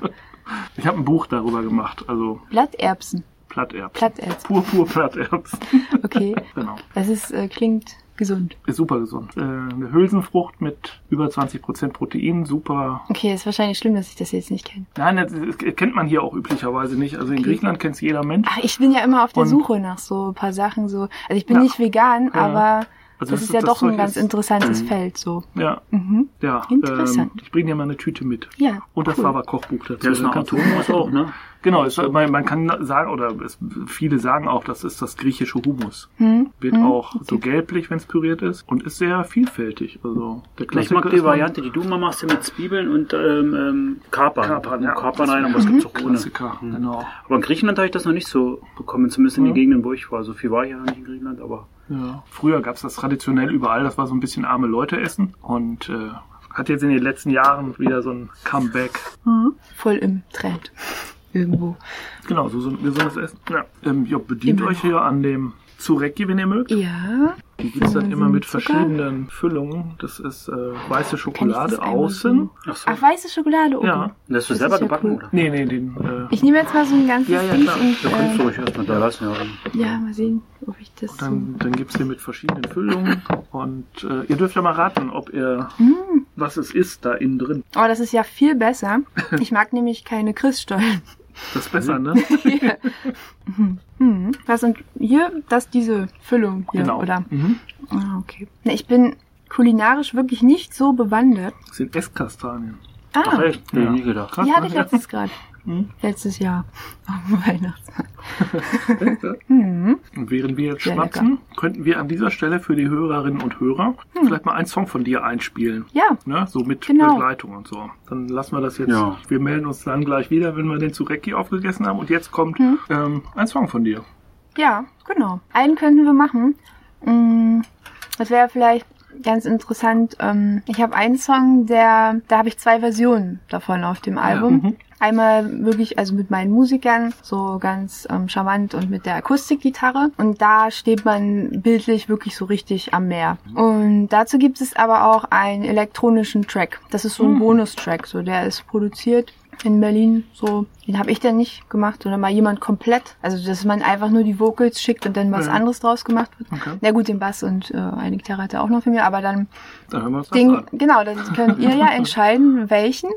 Speaker 2: ich habe ein Buch darüber gemacht, also
Speaker 1: Platterbsen.
Speaker 2: Platterbsen.
Speaker 1: Platterbsen.
Speaker 2: Pur, pur Platterbsen.
Speaker 1: Okay.
Speaker 2: genau.
Speaker 1: Das ist, äh, klingt gesund.
Speaker 2: Ist super gesund. Äh, eine Hülsenfrucht mit über 20% Protein, super.
Speaker 1: Okay, ist wahrscheinlich schlimm, dass ich das jetzt nicht kenne.
Speaker 2: Nein, das, das kennt man hier auch üblicherweise nicht. Also in
Speaker 1: Okay.
Speaker 2: Griechenland kennt es jeder Mensch.
Speaker 1: Ach, ich bin ja immer auf der
Speaker 2: Und-
Speaker 1: Suche nach so ein paar Sachen so. Also ich bin
Speaker 2: Ja.
Speaker 1: nicht vegan,
Speaker 2: Ja.
Speaker 1: aber
Speaker 2: Also
Speaker 1: das
Speaker 2: das-
Speaker 1: ist ja
Speaker 2: das
Speaker 1: doch ein ganz
Speaker 2: ist-
Speaker 1: interessantes
Speaker 5: Mhm.
Speaker 1: Feld so.
Speaker 2: Ja,
Speaker 1: Mhm.
Speaker 2: ja.
Speaker 1: Interessant.
Speaker 2: Ähm, ich bringe dir mal eine Tüte mit.
Speaker 1: Ja.
Speaker 2: Und das
Speaker 1: cool.
Speaker 2: Fava-Kochbuch dazu.
Speaker 5: Der ist
Speaker 2: Dann
Speaker 5: eine Atomos auch, ne?
Speaker 2: Genau, es, man, man kann sagen, oder es, viele sagen auch, das ist das griechische Humus.
Speaker 1: Hm?
Speaker 2: Wird
Speaker 1: Hm,
Speaker 2: auch so gelblich, wenn es püriert ist. Und ist sehr vielfältig. Also der
Speaker 5: Ich mag die
Speaker 2: ist
Speaker 5: Variante, die du immer machst, ja mit Zwiebeln und ähm, ähm, Kapern.
Speaker 2: Kapern, ja.
Speaker 5: Kapern rein, aber es gibt's auch ohne.
Speaker 2: Klassiker, genau.
Speaker 5: Aber in Griechenland habe ich das noch nicht so bekommen, zumindest in
Speaker 2: Ja.
Speaker 5: den Gegenden, wo ich war. So viel war ich ja nicht in Griechenland, aber
Speaker 2: Ja. Früher gab es das traditionell überall, das war so ein bisschen arme Leute essen. Und äh, hat jetzt in den letzten Jahren wieder so ein Comeback.
Speaker 1: Voll im Trend.
Speaker 6: irgendwo.
Speaker 2: Genau, so so das Essen. Ja, ähm, ja bedient
Speaker 6: Immer
Speaker 2: euch hier an dem Zurecki, wenn ihr mögt.
Speaker 6: Ja.
Speaker 2: Die gibt's dann
Speaker 6: Mhm,
Speaker 2: immer mit
Speaker 6: Zucker.
Speaker 2: verschiedenen Füllungen. Das ist äh, weiße Schokolade außen.
Speaker 5: Ach so.
Speaker 6: Ach, weiße Schokolade oben.
Speaker 2: Ja.
Speaker 5: Und hast du
Speaker 6: Das
Speaker 5: selber
Speaker 6: ist ja
Speaker 5: gebacken,
Speaker 6: cool.
Speaker 5: oder?
Speaker 2: Nee, nee, den. Äh,
Speaker 6: Ich nehme jetzt mal so ein ganzes
Speaker 2: Ja, ja,
Speaker 6: Ding
Speaker 2: klar.
Speaker 6: und
Speaker 5: Da kannst du
Speaker 6: äh,
Speaker 5: ruhig erstmal da lassen, ja.
Speaker 6: ja, mal sehen, ob ich das so.
Speaker 2: dann dann gibt's den mit verschiedenen Füllungen. Und äh, ihr dürft ja mal raten, ob ihr
Speaker 6: Mm.
Speaker 2: was es ist da innen drin.
Speaker 6: Oh, das ist ja viel besser. Ich mag nämlich keine Christstollen.
Speaker 2: Das ist besser, ne?
Speaker 6: Hm. Was und hier, das diese Füllung hier,
Speaker 2: genau.
Speaker 6: oder?
Speaker 2: Mhm.
Speaker 6: Ah, okay. Ich bin kulinarisch wirklich nicht so bewandert.
Speaker 2: Das sind Esskastanien.
Speaker 6: Ah,
Speaker 5: Ach echt? Nee,
Speaker 2: Ja.
Speaker 5: nie gedacht.
Speaker 2: Krass,
Speaker 6: die hatte ich letztes gerade.
Speaker 2: Mhm.
Speaker 6: Letztes Jahr. Am Weihnachtsmarkt. hm.
Speaker 2: Und während wir jetzt
Speaker 6: Sehr
Speaker 2: schmatzen, könnten wir an dieser Stelle für die Hörerinnen und Hörer vielleicht mal einen Song von dir einspielen.
Speaker 6: Ja,
Speaker 2: Ne? So mit
Speaker 6: Genau.
Speaker 2: Begleitung und so. Dann lassen wir das jetzt.
Speaker 5: Ja.
Speaker 2: Wir melden uns dann gleich wieder, wenn wir den Zurecki aufgegessen haben. Und jetzt kommt
Speaker 6: Hm.
Speaker 2: ähm, ein Song von dir.
Speaker 6: ja, genau. Einen könnten wir machen. Hm, Das wäre vielleicht ganz interessant. Ähm, Ich habe einen Song, der, da habe ich zwei Versionen davon auf dem Album.
Speaker 2: Mhm.
Speaker 6: Einmal wirklich, also mit meinen Musikern, so ganz ähm, charmant und mit der Akustikgitarre. Und da steht man bildlich wirklich so richtig am Meer. Und dazu gibt es aber auch einen elektronischen Track. Das ist so ein
Speaker 2: Mhm.
Speaker 6: Bonustrack, so der ist produziert in Berlin. So, den habe ich dann nicht gemacht, sondern mal jemand komplett. Also dass man einfach nur die Vocals schickt und dann was
Speaker 2: Ja.
Speaker 6: anderes draus gemacht wird.
Speaker 2: Okay.
Speaker 6: Na gut, den Bass und äh, eine Gitarre hat er auch noch für mir, aber dann
Speaker 2: Dann hören wir uns das
Speaker 6: Ding,
Speaker 2: an.
Speaker 6: genau, dann könnt ihr ja entscheiden, welchen.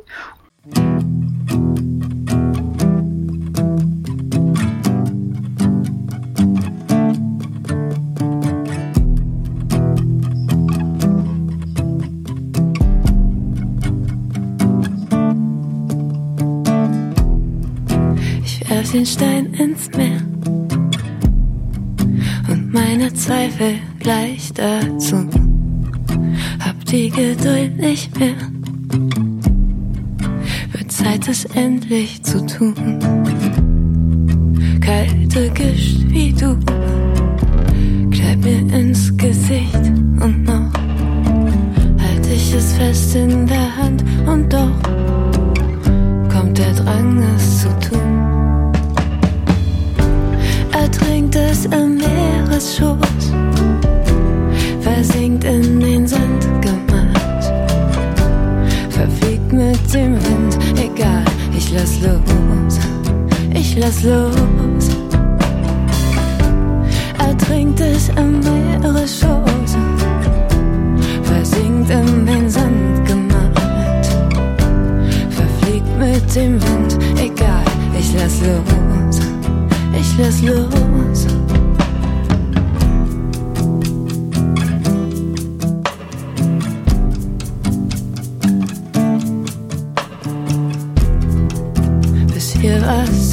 Speaker 1: Ich werf den Stein ins Meer und meine Zweifel gleich dazu. Hab die Geduld nicht mehr, Zeit, es endlich zu tun. Kalte Gischt wie du, kleib mir ins Gesicht und noch halt ich es fest in der Hand und doch kommt der Drang, es zu tun. Ertrinkt es im Meeresschoß, versinkt in lass los, ich lass los. Ertrinkt es im Meeresschoß, versinkt in den Sand gemacht verfliegt mit dem Wind, egal, ich lass los, ich lass los.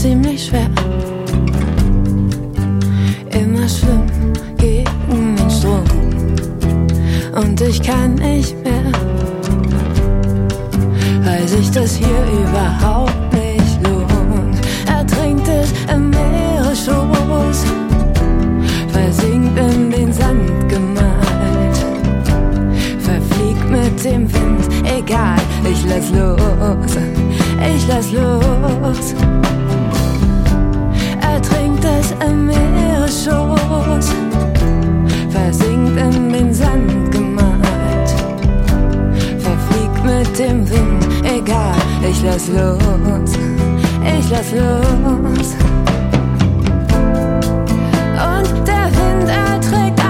Speaker 1: Ziemlich schwer. Immer schwimmen gegen den Strom. Und ich kann nicht mehr weil sich das hier überhaupt nicht lohnt. Ertrinkt es im Meeresschoß, versinkt in den Sand gemalt, verfliegt mit dem Wind, egal, ich lass los, ich lass los. Meeresschoß, versinkt in den Sand gemalt verfliegt mit dem Wind, egal, ich lass los, ich lass los. Und der Wind erträgt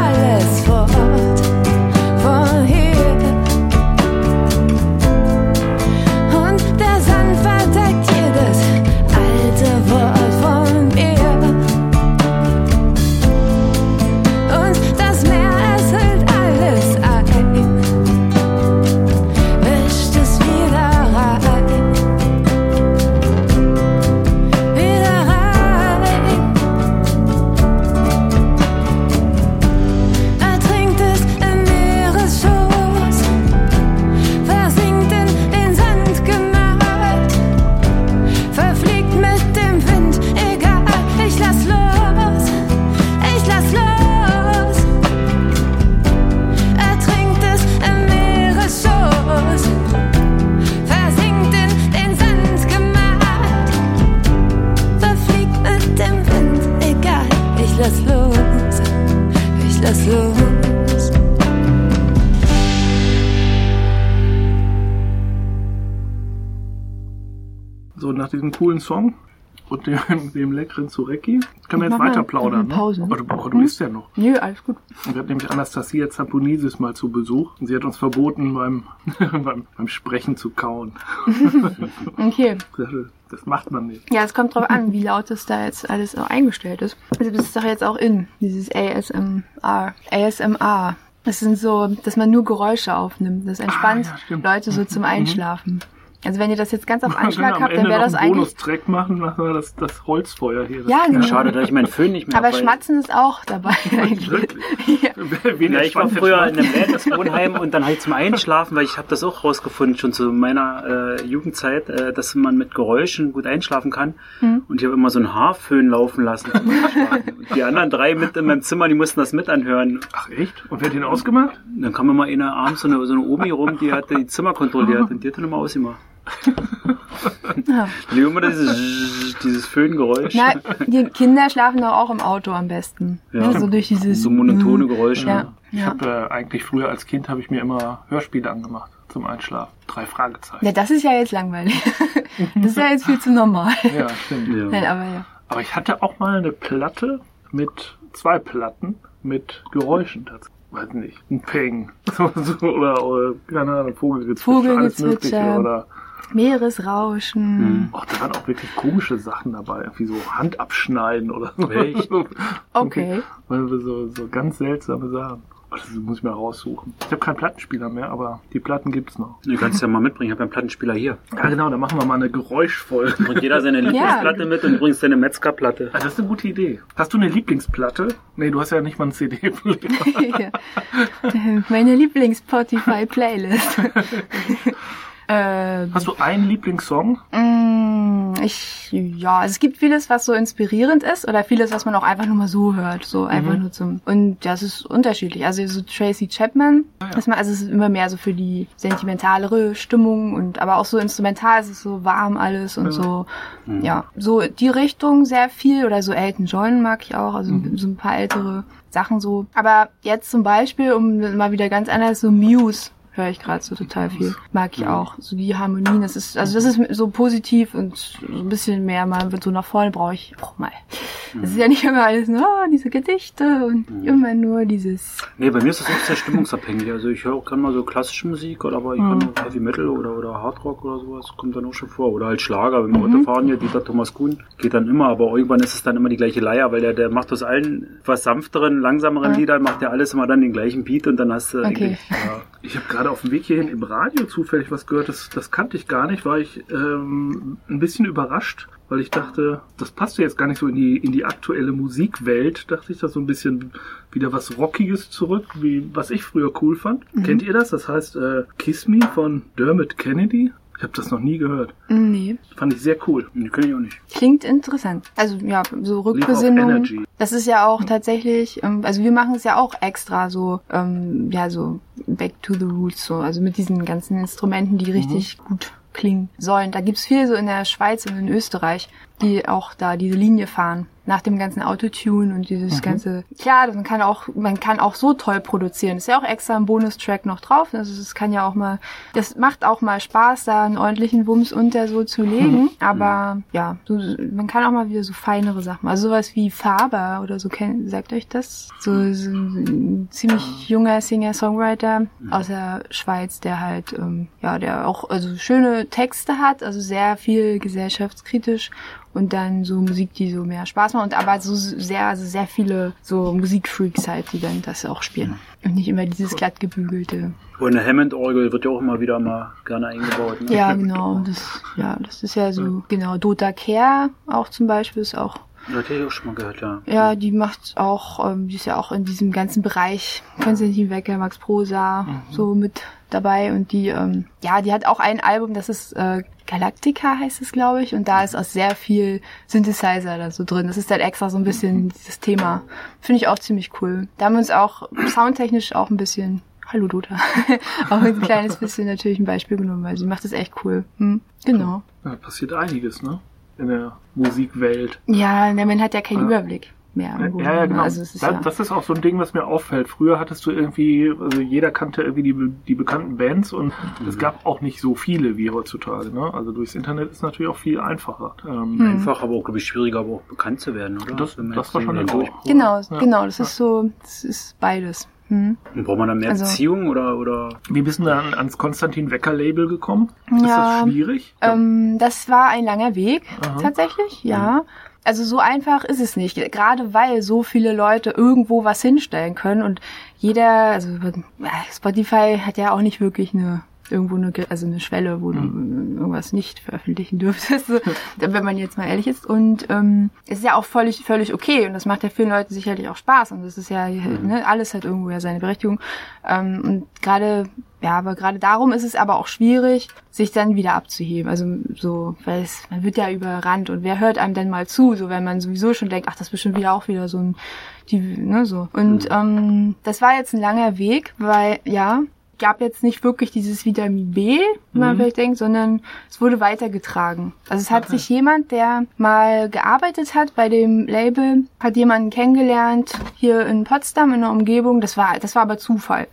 Speaker 2: Song und dem, dem leckeren Zurecki können wir jetzt weiter plaudern.
Speaker 1: eine Pause.
Speaker 2: Ne? Aber du, aber du isst ja noch.
Speaker 1: Nö, alles gut.
Speaker 2: Und wir hatten nämlich Anastasia Zamponisis mal zu Besuch. Und sie hat uns verboten, beim, beim, beim Sprechen zu kauen.
Speaker 1: Okay.
Speaker 2: Das, das macht man nicht.
Speaker 1: Ja, es kommt drauf an, wie laut das da jetzt alles eingestellt ist. Also das ist doch jetzt auch in, dieses ASMR. ASMR. Das sind so, dass man nur Geräusche aufnimmt. Das entspannt
Speaker 2: Ah, ja.
Speaker 1: Leute so zum Einschlafen. Also wenn ihr das jetzt ganz auf
Speaker 2: können
Speaker 1: Anschlag habt, dann wäre das
Speaker 2: einen
Speaker 1: eigentlich...
Speaker 2: Bonustrack machen, machen wir das, das Holzfeuer hier. Das
Speaker 1: Ja, genau.
Speaker 5: schade, dass ich meinen Föhn nicht mehr
Speaker 1: Aber
Speaker 5: hab,
Speaker 1: Schmatzen ist auch dabei eigentlich.
Speaker 2: Wirklich?
Speaker 1: ja.
Speaker 5: Ja, ich war früher in einem Landeswohnheim und dann halt zum Einschlafen, weil ich habe das auch rausgefunden, schon zu meiner äh, Jugendzeit, äh, dass man mit Geräuschen gut einschlafen kann.
Speaker 1: Hm.
Speaker 5: Und ich habe immer so einen Haarföhn laufen lassen. und die anderen drei mit in meinem Zimmer, die mussten das mit anhören.
Speaker 2: Ach echt? Und wer hat den ausgemacht?
Speaker 5: Dann kam immer eine abends so eine, so eine Omi rum, die hat die Zimmer kontrolliert und die hat dann immer ausgemacht.
Speaker 1: Ja.
Speaker 5: Die immer dieses, dieses Föhngeräusch.
Speaker 1: Na, die Kinder schlafen doch auch im Auto am besten.
Speaker 5: Ja.
Speaker 1: Ne, So durch dieses...
Speaker 5: so monotone Geräusche.
Speaker 1: Ja,
Speaker 2: Ich
Speaker 1: ja.
Speaker 2: habe äh, eigentlich früher als Kind habe ich mir immer Hörspiele angemacht zum Einschlafen. Drei Fragezeichen.
Speaker 1: Ja, das ist ja jetzt langweilig. Das ist ja jetzt viel zu normal.
Speaker 2: Ja, stimmt.
Speaker 5: Ja.
Speaker 1: Nein, aber ja.
Speaker 2: Aber ich hatte auch mal eine Platte mit zwei Platten mit Geräuschen dazu. Weiß nicht, ein Peng so, so, oder, oder keine Ahnung, Vogelgezwitscher, alles
Speaker 1: Vogelgezwitscher.
Speaker 2: Mögliche oder
Speaker 1: Meeresrauschen.
Speaker 2: ach, da waren auch wirklich komische Sachen dabei, irgendwie so Hand abschneiden oder so.
Speaker 5: Echt?
Speaker 1: Okay.
Speaker 2: Weil wir so, so ganz seltsame Sachen. Oh, das muss ich mal raussuchen. Ich habe keinen Plattenspieler mehr, aber die Platten gibt's noch.
Speaker 5: Du kannst ja mal mitbringen, ich habe ja einen Plattenspieler hier.
Speaker 2: Ja genau, dann machen wir mal eine Geräuschfolge.
Speaker 5: Bringt jeder seine Lieblingsplatte mit und du bringst deine Metzgerplatte.
Speaker 2: Ah, das ist eine gute Idee. Hast du eine Lieblingsplatte? Nee, du hast ja nicht mal einen CD-Player.
Speaker 1: ja. Meine Lieblings-Spotify-Playlist. Äh,
Speaker 2: Hast du einen Lieblingssong?
Speaker 1: mm, ich, ja, also es gibt vieles, was so inspirierend ist oder vieles, was man auch einfach nur mal so hört, so einfach nur zum, und das ist unterschiedlich. Also so Tracy Chapman, dass man, also es ist immer mehr so für die sentimentalere Stimmung und aber auch so instrumental, es ist so warm alles und so, ja, so die Richtung sehr viel oder so Elton John mag ich auch, also so ein paar ältere Sachen so. Aber jetzt zum Beispiel, um mal wieder ganz anders, so Muse höre ich gerade so total viel. Mag ich auch. So die Harmonien, das ist, also das ist so positiv und so ein bisschen mehr, mal wird so nach vorne brauche ich auch mal. Das ist ja nicht immer alles nur oh, diese Gedichte und immer nur dieses.
Speaker 5: Nee, bei mir ist das auch sehr stimmungsabhängig. Also ich höre auch gerne mal so klassische Musik, oder aber ich kann auch Heavy Metal oder, oder Hardrock oder sowas, kommt dann auch schon vor. Oder halt Schlager, wenn wir Auto fahren hier, Dieter Thomas Kuhn, geht dann immer, aber irgendwann ist es dann immer die gleiche Leier, weil der, der macht aus allen was sanfteren, langsameren
Speaker 1: Ja.
Speaker 5: Liedern, macht der alles immer dann den gleichen Beat und dann hast du
Speaker 1: Okay.
Speaker 5: eigentlich, ja,
Speaker 2: Ich habe gerade auf dem Weg hierhin im Radio zufällig was gehört, das, das kannte ich gar nicht, war ich ähm, ein bisschen überrascht, weil ich dachte, das passt ja jetzt gar nicht so in die, in die aktuelle Musikwelt, dachte ich, da so ein bisschen wieder was Rockiges zurück, wie was ich früher cool fand. Kennt ihr das? Das heißt äh, Kiss Me von Dermot Kennedy. Ich habe das noch nie gehört.
Speaker 1: Nee.
Speaker 2: Fand ich sehr cool.
Speaker 5: die kenne ich auch nicht.
Speaker 1: Klingt interessant. Also ja, so Rückbesinnung. Das ist ja auch tatsächlich, ähm, also wir machen es ja auch extra so, ähm, ja, so back to the roots, so, also mit diesen ganzen Instrumenten, die richtig gut klingen sollen. Da gibt's viel so in der Schweiz und in Österreich, die auch da diese Linie fahren. Nach dem ganzen Autotune und dieses ganze, klar, man kann auch, man kann auch so toll produzieren. Ist ja auch extra ein Bonustrack noch drauf. Also es kann ja auch mal, das macht auch mal Spaß, da einen ordentlichen Wumms unter so zu legen. Aber ja, so, man kann auch mal wieder so feinere Sachen. Also sowas wie Faber oder so, kennt, sagt euch das? So, so ein ziemlich junger Singer-Songwriter aus der Schweiz, der halt, ähm, ja, der auch also schöne Texte hat, also sehr viel gesellschaftskritisch und dann so Musik, die so mehr Spaß macht und aber so sehr, also sehr viele so Musikfreaks halt, die dann das auch spielen. Und nicht immer dieses glatt gebügelte.
Speaker 5: Und eine Hammond-Orgel wird ja auch immer wieder mal gerne eingebaut. Ne?
Speaker 1: Ja, genau. Das, ja, das ist ja so, genau. Dota Care auch zum Beispiel ist auch
Speaker 5: Das hätte ich auch schon mal gehört, ja.
Speaker 1: Ja, die macht auch, ähm, die ist ja auch in diesem ganzen Bereich Konstantin Wecker, Max Prosa so mit dabei und die, ähm, ja, die hat auch ein Album, das ist äh, Galactica heißt es, glaube ich, und da ist auch sehr viel Synthesizer da so drin. Das ist halt extra so ein bisschen dieses Thema. Finde ich auch ziemlich cool. Da haben wir uns auch soundtechnisch auch ein bisschen Hallo Dota. auch ein kleines bisschen natürlich ein Beispiel genommen, weil sie macht das echt cool. Hm, genau.
Speaker 2: Da passiert einiges, ne? In der Musikwelt.
Speaker 1: Ja, man hat ja keinen
Speaker 2: Ja.
Speaker 1: Überblick. Mehr. im
Speaker 2: Ja, ja,
Speaker 1: genommen.
Speaker 2: genau.
Speaker 1: Also es ist
Speaker 2: das,
Speaker 1: ja,
Speaker 2: das ist auch so ein Ding, was mir auffällt. Früher hattest du irgendwie, also jeder kannte irgendwie die, die bekannten Bands und
Speaker 1: Mhm.
Speaker 2: es gab auch nicht so viele wie heutzutage. Ne? Also durchs Internet ist natürlich auch viel einfacher. Ähm,
Speaker 1: Hm.
Speaker 5: Einfach, aber auch, glaube ich, schwieriger, aber auch bekannt zu werden, oder?
Speaker 2: Das, das wahrscheinlich
Speaker 5: so
Speaker 2: auch.
Speaker 5: durch-
Speaker 1: genau,
Speaker 2: Ja.
Speaker 1: genau, das ist so, das ist beides. Hm.
Speaker 5: Braucht man dann mehr
Speaker 1: Also-
Speaker 5: Beziehung oder, oder?
Speaker 2: Wie bist du dann ans Konstantin Wecker Label gekommen? Ist
Speaker 1: Ja,
Speaker 2: das schwierig?
Speaker 1: Ähm, das war ein langer Weg,
Speaker 2: Aha.
Speaker 1: tatsächlich, ja. Also so einfach ist es nicht, gerade weil so viele Leute irgendwo was hinstellen können und jeder, also Spotify hat ja auch nicht wirklich eine irgendwo eine, also eine Schwelle, wo du irgendwas nicht veröffentlichen dürftest, wenn man jetzt mal ehrlich ist. Und ähm, es ist ja auch völlig, völlig okay und das macht ja vielen Leuten sicherlich auch Spaß und das ist ja, ne, alles hat irgendwo ja seine Berechtigung. Ähm, und gerade, ja, aber gerade darum ist es aber auch schwierig, sich dann wieder abzuheben. Also so, weil es, man wird ja überrannt und wer hört einem denn mal zu, so wenn man sowieso schon denkt, ach, das ist bestimmt wieder auch wieder so ein, die, ne, so. Und ähm, das war jetzt ein langer Weg, weil, ja, gab jetzt nicht wirklich dieses Vitamin B, wie man vielleicht denkt, sondern es wurde weitergetragen. Also es hat sich jemand, der mal gearbeitet hat bei dem Label, hat jemanden kennengelernt hier in Potsdam in der Umgebung. Das war, das war aber Zufall.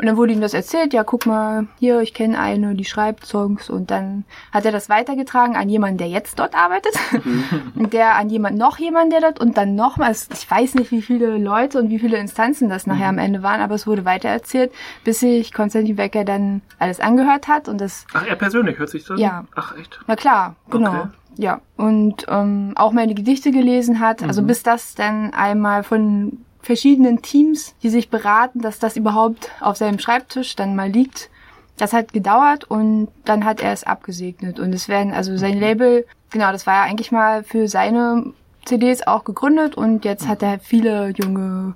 Speaker 1: Und dann wurde ihm das erzählt, ja, guck mal, hier, ich kenne eine, die schreibt Songs. Und dann hat er das weitergetragen an jemanden, der jetzt dort arbeitet. und der an jemand, noch jemanden, der dort, und dann nochmals, ich weiß nicht, wie viele Leute und wie viele Instanzen das nachher am Ende waren, aber es wurde weitererzählt, bis sich Konstantin Wecker dann alles angehört hat und das
Speaker 2: Ach, er persönlich hört sich das?
Speaker 1: Ja.
Speaker 2: Ach, echt?
Speaker 1: na klar, genau.
Speaker 2: Okay.
Speaker 1: Ja. Und ähm, auch meine Gedichte gelesen hat. Also bis das dann einmal von verschiedenen Teams, die sich beraten, dass das überhaupt auf seinem Schreibtisch dann mal liegt. Das hat gedauert und dann hat er es abgesegnet. Und es werden, also sein Label, genau, das war ja eigentlich mal für seine CDs auch gegründet und jetzt hat er viele junge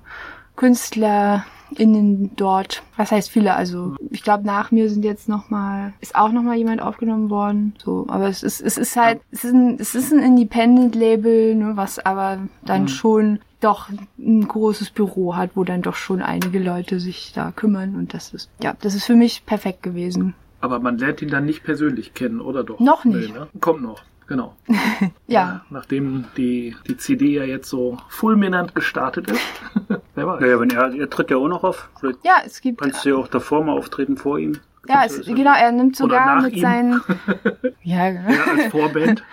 Speaker 1: KünstlerInnen dort. Was heißt viele? Also ich glaube nach mir sind jetzt noch mal ist auch noch mal jemand aufgenommen worden. So, aber es ist es ist halt es ist ein, es ist ein Independent Label, ne, was aber dann schon doch ein großes Büro hat, wo dann doch schon einige Leute sich da kümmern und das ist ja das ist für mich perfekt gewesen.
Speaker 2: Aber man lernt ihn dann nicht persönlich kennen, oder doch?
Speaker 1: Noch nicht.
Speaker 2: ne? Kommt noch, genau.
Speaker 1: Ja,
Speaker 2: Nachdem die, die CD ja jetzt so fulminant gestartet ist. Wer weiß.
Speaker 5: Naja, wenn er, er tritt ja auch noch auf. Vielleicht
Speaker 1: ja, es gibt
Speaker 5: kannst du ja auch davor mal auftreten vor ihm.
Speaker 1: ja, es, genau, er nimmt
Speaker 2: Oder
Speaker 1: sogar
Speaker 2: nach
Speaker 1: mit
Speaker 2: ihm.
Speaker 1: seinen ja,
Speaker 2: Ja, als Vorband.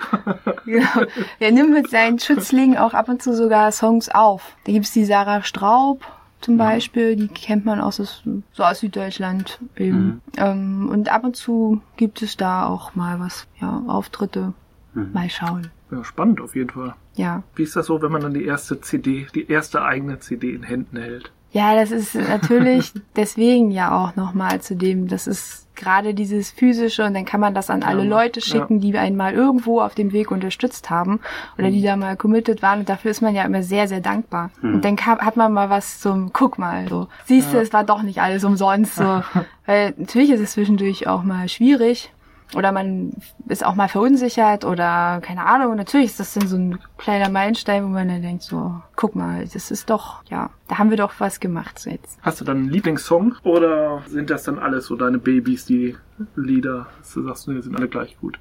Speaker 1: Genau. Er nimmt mit seinen Schützlingen auch ab und zu sogar Songs auf. Da gibt's die Sarah Straub zum Beispiel, die kennt man aus, so aus Süddeutschland eben. Ähm, und ab und zu gibt es da auch mal was, ja, Auftritte. Mal schauen.
Speaker 2: Ja, spannend auf jeden Fall.
Speaker 1: Ja.
Speaker 2: Wie ist das so, wenn man dann die erste CD, die erste eigene CD in Händen hält?
Speaker 1: Ja, das ist natürlich deswegen ja auch nochmal zu dem, das ist gerade dieses physische und dann kann man das an alle
Speaker 2: Ja,
Speaker 1: Leute
Speaker 2: ja.
Speaker 1: schicken, die einen mal irgendwo auf dem Weg unterstützt haben oder
Speaker 2: Mhm.
Speaker 1: die da mal committed waren und dafür ist man ja immer sehr, sehr dankbar. Und dann kam, hat man mal was zum, guck mal, so, siehst du, es war doch nicht alles umsonst, so, weil natürlich ist es zwischendurch auch mal schwierig, oder man ist auch mal verunsichert oder keine Ahnung. Natürlich ist das dann so ein kleiner Meilenstein, wo man dann denkt so, guck mal, das ist doch, ja, da haben wir doch was gemacht so jetzt.
Speaker 2: Hast du dann einen Lieblingssong oder sind das dann alles so deine Babys, die Lieder? Du sagst, die sind alle gleich gut.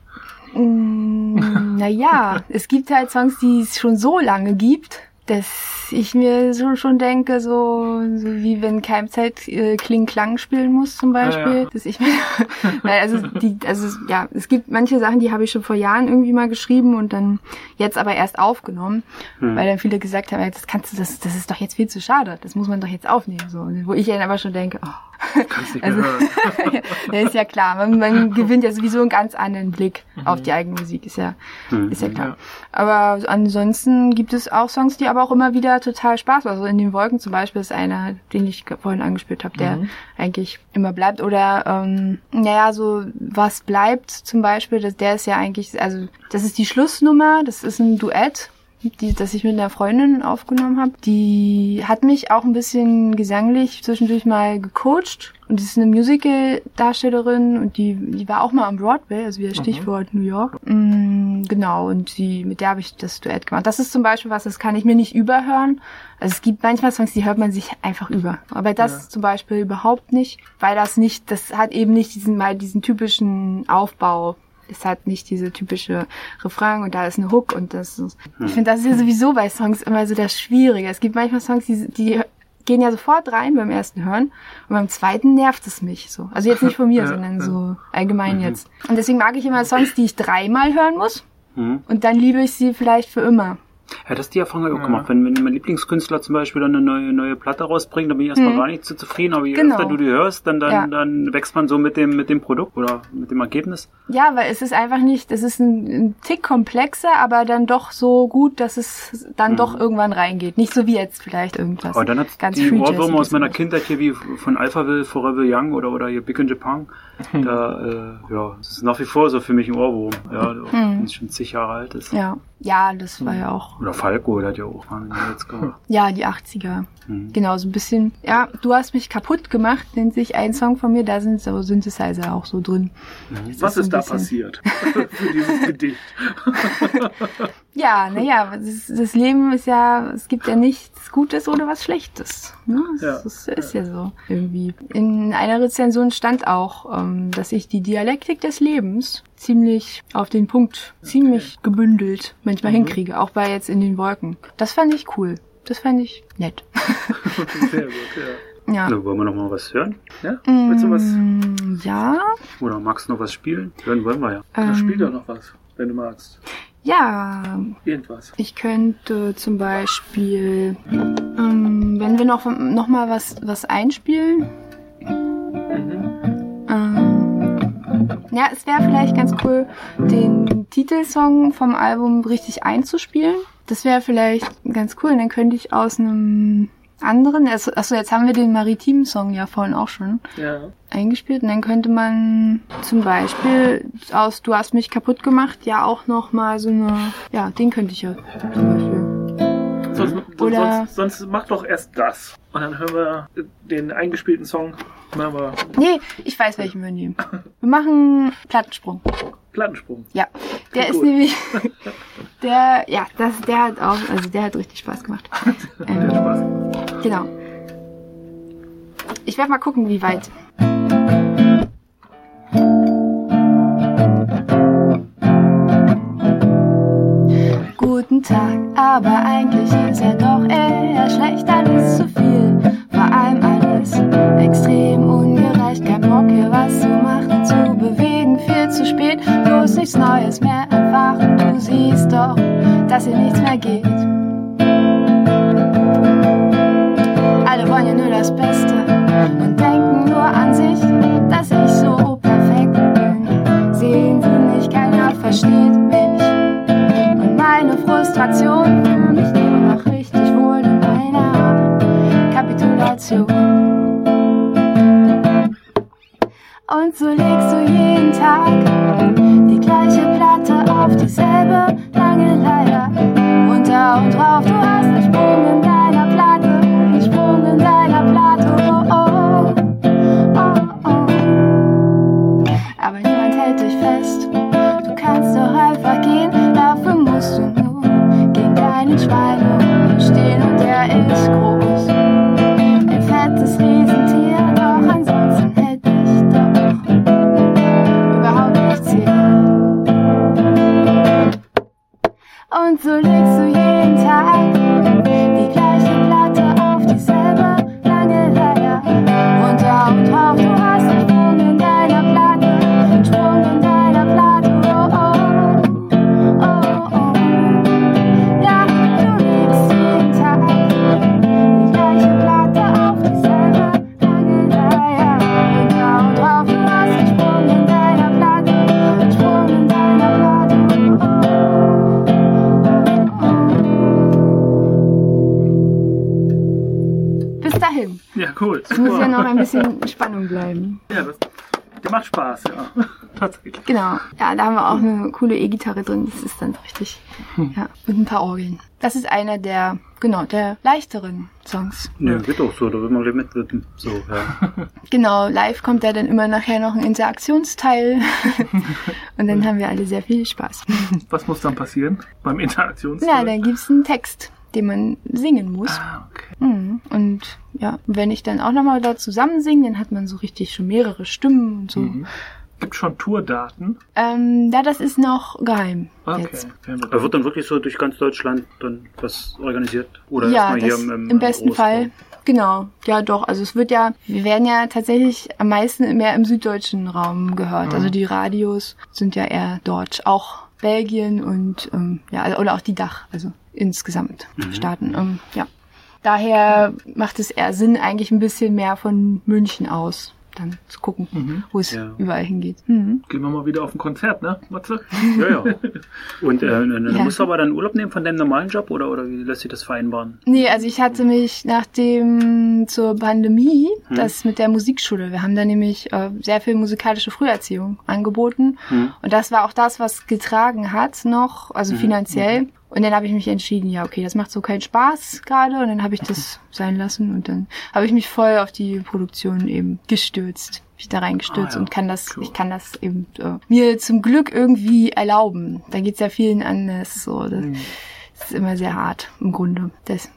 Speaker 1: Mm, naja, es gibt halt Songs, die es schon so lange gibt, dass ich mir so schon denke, so, so wie wenn Keimzeit äh, Kling Klang spielen muss zum Beispiel,
Speaker 2: Ja, ja.
Speaker 1: dass ich mir, also die, also ja, es gibt manche Sachen, die habe ich schon vor Jahren irgendwie mal geschrieben und dann jetzt aber erst aufgenommen, weil dann viele gesagt haben, das kannst du, das, das ist doch jetzt viel zu schade, das muss man doch jetzt aufnehmen, so, wo ich dann aber schon denke, oh,
Speaker 2: Kannst nicht
Speaker 1: Also- ja, ist ja klar. Man, man gewinnt ja sowieso einen ganz anderen Blick auf die eigene Musik, ist ja, ist ja klar.
Speaker 2: Ja.
Speaker 1: Aber ansonsten gibt es auch Songs, die aber auch immer wieder total Spaß machen. Also in den Wolken zum Beispiel ist einer, den ich vorhin angespielt habe, der eigentlich immer bleibt. Oder ähm, naja, so was bleibt zum Beispiel, das, der ist ja eigentlich, also das ist die Schlussnummer, das ist ein Duett die, das ich mit einer Freundin aufgenommen habe, die hat mich auch ein bisschen gesanglich zwischendurch mal gecoacht. Und die ist eine Musical-Darstellerin und die, die war auch mal am Broadway, also wieder Stichwort New York. Mm, genau, und die, mit der habe ich das Duett gemacht. Das ist zum Beispiel was, das kann ich mir nicht überhören. Also es gibt manchmal Songs, die hört man sich einfach über. Aber das zum Beispiel überhaupt nicht, weil das nicht, das hat eben nicht diesen mal diesen typischen Aufbau Es hat nicht diese typische Refrain und da ist eine Hook und das ist, ich finde, das ist ja sowieso bei Songs immer so das Schwierige. Es gibt manchmal Songs, die, die gehen ja sofort rein beim ersten Hören und beim zweiten nervt es mich so. Also jetzt nicht von mir, sondern so allgemein jetzt. Und deswegen mag ich immer Songs, die ich dreimal hören muss
Speaker 5: Mhm.
Speaker 1: und dann liebe ich sie vielleicht für immer.
Speaker 5: Ja, das ist die Erfahrung habe ich auch gemacht. Wenn, wenn mein Lieblingskünstler zum Beispiel dann eine neue, neue Platte rausbringt, dann bin ich erstmal
Speaker 1: Mhm.
Speaker 5: gar nicht so zufrieden. Aber je
Speaker 1: Genau.
Speaker 5: öfter du die hörst, dann, dann,
Speaker 1: Ja.
Speaker 5: dann wächst man so mit dem, mit dem Produkt oder mit dem Ergebnis.
Speaker 1: Ja, weil es ist einfach nicht, es ist ein, ein Tick komplexer, aber dann doch so gut, dass es dann doch irgendwann reingeht. Nicht so wie jetzt vielleicht irgendwas.
Speaker 5: Aber dann hat
Speaker 1: ganz
Speaker 5: die Ohrwürmer aus meiner. Kindheit hier wie von Alphaville, Forever Young oder, oder hier Big in Japan. Da, äh, ja, das ist nach wie vor so für mich ein Ohrwurm. Ja, wenn es schon zig Jahre alt ist.
Speaker 1: Hm. Ja, ja, das war ja auch,
Speaker 5: Oder Falco, der hat ja auch wahnsinnig jetzt gemacht.
Speaker 1: ja, die 80er.
Speaker 5: Mhm.
Speaker 1: Genau, so ein bisschen, ja, du hast mich kaputt gemacht, nennt sich ein Song von mir, da sind so Synthesizer auch so drin.
Speaker 2: Was
Speaker 1: so
Speaker 2: ist
Speaker 1: ein
Speaker 2: da passiert für dieses Gedicht?
Speaker 1: Ja, naja, das, das Leben ist ja, es gibt ja nichts Gutes oder was Schlechtes. Ne? Das,
Speaker 2: Ja,
Speaker 1: das ist ja so irgendwie. In einer Rezension stand auch, ähm, dass ich die Dialektik des Lebens ziemlich auf den Punkt, ziemlich gebündelt manchmal hinkriege, auch bei jetzt in den Wolken. Das fand ich cool. Das fand ich nett.
Speaker 2: Sehr gut, ja.
Speaker 1: Ja.
Speaker 5: Also, wollen wir noch mal was hören?
Speaker 2: Ja? Willst du was?
Speaker 1: Mm, Ja.
Speaker 5: Oder magst du noch was spielen? Hören wollen wir ja.
Speaker 2: Dann
Speaker 1: Ähm,
Speaker 2: spiel doch noch was, wenn du magst.
Speaker 1: ja,
Speaker 2: Irgendwas.
Speaker 1: Ich könnte zum Beispiel, ähm, wenn wir noch, noch mal was, was einspielen. Ähm, ja, es wäre vielleicht ganz cool, den Titelsong vom Album richtig einzuspielen. Das wäre vielleicht ganz cool. Und dann könnte ich aus einem anderen, also, achso, jetzt haben wir den maritimen Song ja vorhin auch schon
Speaker 2: Ja.
Speaker 1: eingespielt und dann könnte man zum Beispiel aus Du hast mich kaputt gemacht ja auch noch mal so eine, ja, den könnte ich ja zum Beispiel.
Speaker 2: Sonst,
Speaker 1: Oder-
Speaker 2: sonst, sonst mach doch erst das. Und dann hören wir den eingespielten Song. Machen wir
Speaker 1: Nee, ich weiß, welchen wir nehmen. Wir machen Plattensprung.
Speaker 2: Plattensprung.
Speaker 1: Ja, der
Speaker 2: Klingt
Speaker 1: ist
Speaker 2: gut.
Speaker 1: nämlich, der, ja, das, der hat auch, also der hat richtig Spaß gemacht.
Speaker 2: Hat
Speaker 1: Ähm,
Speaker 2: Spaß.
Speaker 1: genau. Ich werde mal gucken, wie weit. Guten Tag, aber eigentlich ist er doch eher schlecht, alles zu viel. Vor allem alles extrem ungerecht. Kein Bock hier was zu machen, zu bewegen, viel zu spät. Bloß nichts Neues mehr erfahren. Du siehst doch, dass hier nichts mehr geht. Alle wollen ja nur das Beste und denken nur an sich, dass ich so Und so legst du jeden Tag die gleiche Platte auf dieselbe lange Leier. Runter und drauf, du hast einen Sprung in deiner Platte, einen Sprung in deiner Platte. Oh, oh, oh, oh. Aber niemand hält dich fest. Du kannst doch einfach gehen, dafür musst du nur gegen deinen Schweinehund Und Spannung bleiben.
Speaker 2: Ja, das, der macht Spaß, ja. Tatsächlich.
Speaker 1: Genau. Ja, da haben wir auch eine coole E-Gitarre drin. Das ist dann richtig. Ja, und ein paar Orgeln. Das ist einer der, genau, der leichteren Songs.
Speaker 5: Ja, geht auch so, da will man mitwippen. So, ja.
Speaker 1: Genau, live kommt da dann immer nachher noch ein Interaktionsteil. und dann haben wir alle sehr viel Spaß.
Speaker 2: Was muss dann passieren beim Interaktions?
Speaker 1: Ja, dann gibt's einen Text, den man singen muss.
Speaker 2: Ah, okay.
Speaker 1: Mhm. Und ja, wenn ich dann auch nochmal da zusammen singe, dann hat man so richtig schon mehrere Stimmen und so.
Speaker 2: Mhm. Gibt schon Tourdaten?
Speaker 1: Ähm, ja, das ist noch geheim
Speaker 2: Okay.
Speaker 1: jetzt.
Speaker 5: Da wird dann wirklich so durch ganz Deutschland dann was organisiert? Oder
Speaker 1: ja,
Speaker 5: erstmal hier
Speaker 1: das
Speaker 5: im, im,
Speaker 1: im besten
Speaker 5: Großraum?
Speaker 1: Fall. Genau, ja doch. Also es wird ja, wir werden ja tatsächlich am meisten mehr im süddeutschen Raum gehört. Also die Radios sind ja eher dort. Auch Belgien und ähm, ja, also- oder auch die Dach, also insgesamt Staaten. Ähm, ja. Daher macht es eher Sinn, eigentlich ein bisschen mehr von München aus dann zu gucken, wo es
Speaker 5: Ja.
Speaker 1: überall hingeht. Mhm.
Speaker 2: Gehen wir mal wieder auf ein Konzert, ne, Matze?
Speaker 5: Ja, ja. Und äh, dann
Speaker 1: Ja.
Speaker 5: musst du aber dann Urlaub nehmen von deinem normalen Job oder, oder wie lässt sich das vereinbaren?
Speaker 1: Nee, also ich hatte mich nach dem zur Pandemie,
Speaker 5: Hm.
Speaker 1: das mit der Musikschule, wir haben da nämlich äh, sehr viel musikalische Früherziehung angeboten
Speaker 5: Hm.
Speaker 1: und das war auch das, was getragen hat noch, also finanziell. Und dann habe ich mich entschieden, ja, okay, das macht so keinen Spaß gerade und dann habe ich das sein lassen und dann habe ich mich voll auf die Produktion eben gestürzt. Mich da reingestürzt
Speaker 2: Ah, ja.
Speaker 1: und kann das,
Speaker 2: Cool.
Speaker 1: ich kann das eben äh, mir zum Glück irgendwie erlauben. Da geht's ja vielen anders so. Das,
Speaker 2: Mhm.
Speaker 1: ist immer sehr hart im Grunde, das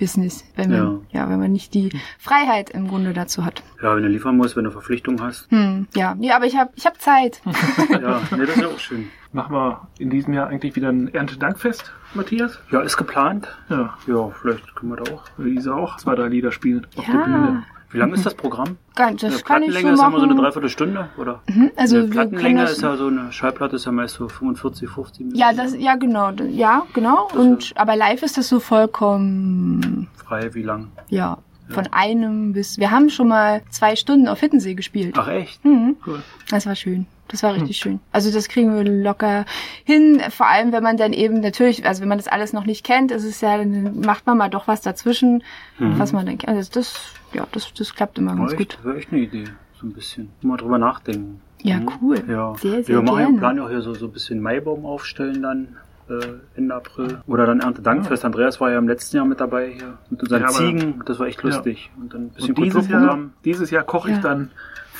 Speaker 1: Musikbusiness, wenn man, ja. wenn man nicht die Freiheit im Grunde dazu hat.
Speaker 5: Ja, wenn du liefern musst, wenn du Verpflichtungen hast.
Speaker 1: Hm, ja, nee, aber ich habe ich hab Zeit.
Speaker 5: Ja, nee, das ist ja auch schön.
Speaker 2: Machen wir in diesem Jahr eigentlich wieder ein Erntedankfest, Matthias?
Speaker 5: Ja, ist geplant.
Speaker 2: Ja,
Speaker 5: Ja, vielleicht können wir da auch.
Speaker 2: Lisa auch zwei, drei Lieder spielen auf der
Speaker 1: Ja,
Speaker 2: Bühne.
Speaker 5: Wie lang ist das Programm?
Speaker 1: Ganz, das kann ich so
Speaker 5: Plattenlänge ist immer so eine
Speaker 1: machen.
Speaker 5: Dreiviertelstunde, oder?
Speaker 1: Mhm, also
Speaker 5: eine Plattenlänge
Speaker 1: das-
Speaker 5: ist ja so eine Schallplatte ist ja meist so 45, 50 Minuten.
Speaker 1: Ja, das, ja, genau, ja, genau. Und, aber live ist das so vollkommen,
Speaker 5: Frei, wie lang?
Speaker 1: ja, von einem bis, wir haben schon mal zwei Stunden auf Hittensee gespielt.
Speaker 5: Ach echt?
Speaker 1: Mhm.
Speaker 2: Cool.
Speaker 1: Das war schön. Das war richtig schön. Also das kriegen wir locker hin. Vor allem, wenn man dann eben natürlich, also wenn man das alles noch nicht kennt, ist es ja, dann macht man mal doch was dazwischen, was man denkt. Also das, ja, das, das klappt immer ganz
Speaker 5: Echt?
Speaker 1: gut.
Speaker 5: Das wäre echt eine Idee. So ein bisschen. Mal drüber nachdenken.
Speaker 1: Ja,
Speaker 5: Mhm.
Speaker 1: cool.
Speaker 5: Ja.
Speaker 1: Sehr, sehr
Speaker 5: wir machen ja
Speaker 1: gerne.
Speaker 5: planen ja auch hier so, so ein bisschen Maibaum aufstellen dann. Äh, Ende April. Oder dann Erntedankfest. Andreas war ja im letzten Jahr mit dabei hier mit unseren
Speaker 2: Ja,
Speaker 5: Ziegen. Das war echt lustig. Und dann ein bisschen
Speaker 2: Und dieses Jahr, dieses Jahr koche ich
Speaker 1: Ja.
Speaker 2: dann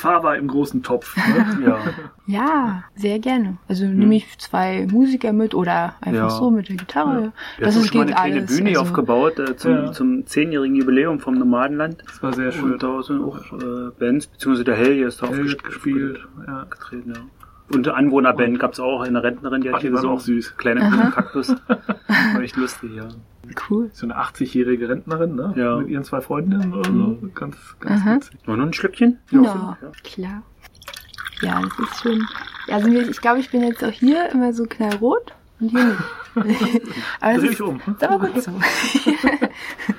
Speaker 2: Fava im großen Topf. Ne?
Speaker 5: Ja.
Speaker 1: Ja, sehr gerne. Also nehme ich zwei Musiker mit oder einfach
Speaker 5: Hm. Ja.
Speaker 1: so mit der Gitarre.
Speaker 5: Wir
Speaker 1: Das ist,
Speaker 5: schon mal eine kleine
Speaker 1: alles.
Speaker 5: Bühne
Speaker 1: also,
Speaker 5: aufgebaut äh, zum,
Speaker 2: Ja.
Speaker 5: zum zehnjährigen Jubiläum vom Nomadenland.
Speaker 2: Das war sehr schön.
Speaker 5: Und da sind auch äh, Bands, beziehungsweise der Helge ist da
Speaker 2: Helge
Speaker 5: aufgest-
Speaker 2: gespielt. Ja.
Speaker 5: aufgetreten. Ja. Und eine Anwohnerband gab es auch, eine Rentnerin, die hat
Speaker 2: Ach,
Speaker 5: hier gesungen.
Speaker 2: auch süß.
Speaker 5: Kleine grüne Kaktus. War echt lustig, ja.
Speaker 1: Cool.
Speaker 2: So eine 80-jährige Rentnerin, ne?
Speaker 5: Ja.
Speaker 2: Mit ihren zwei Freundinnen oder so. Ganz, ganz
Speaker 1: Aha.
Speaker 2: witzig.
Speaker 5: Noch ein Schlückchen?
Speaker 1: Ja, klar. Ja, das ist schon. Ja, also ich glaube, ich bin jetzt auch hier immer so knallrot und hier nicht. das
Speaker 2: Dreh
Speaker 1: ist,
Speaker 2: ich um.
Speaker 1: ist aber gut so.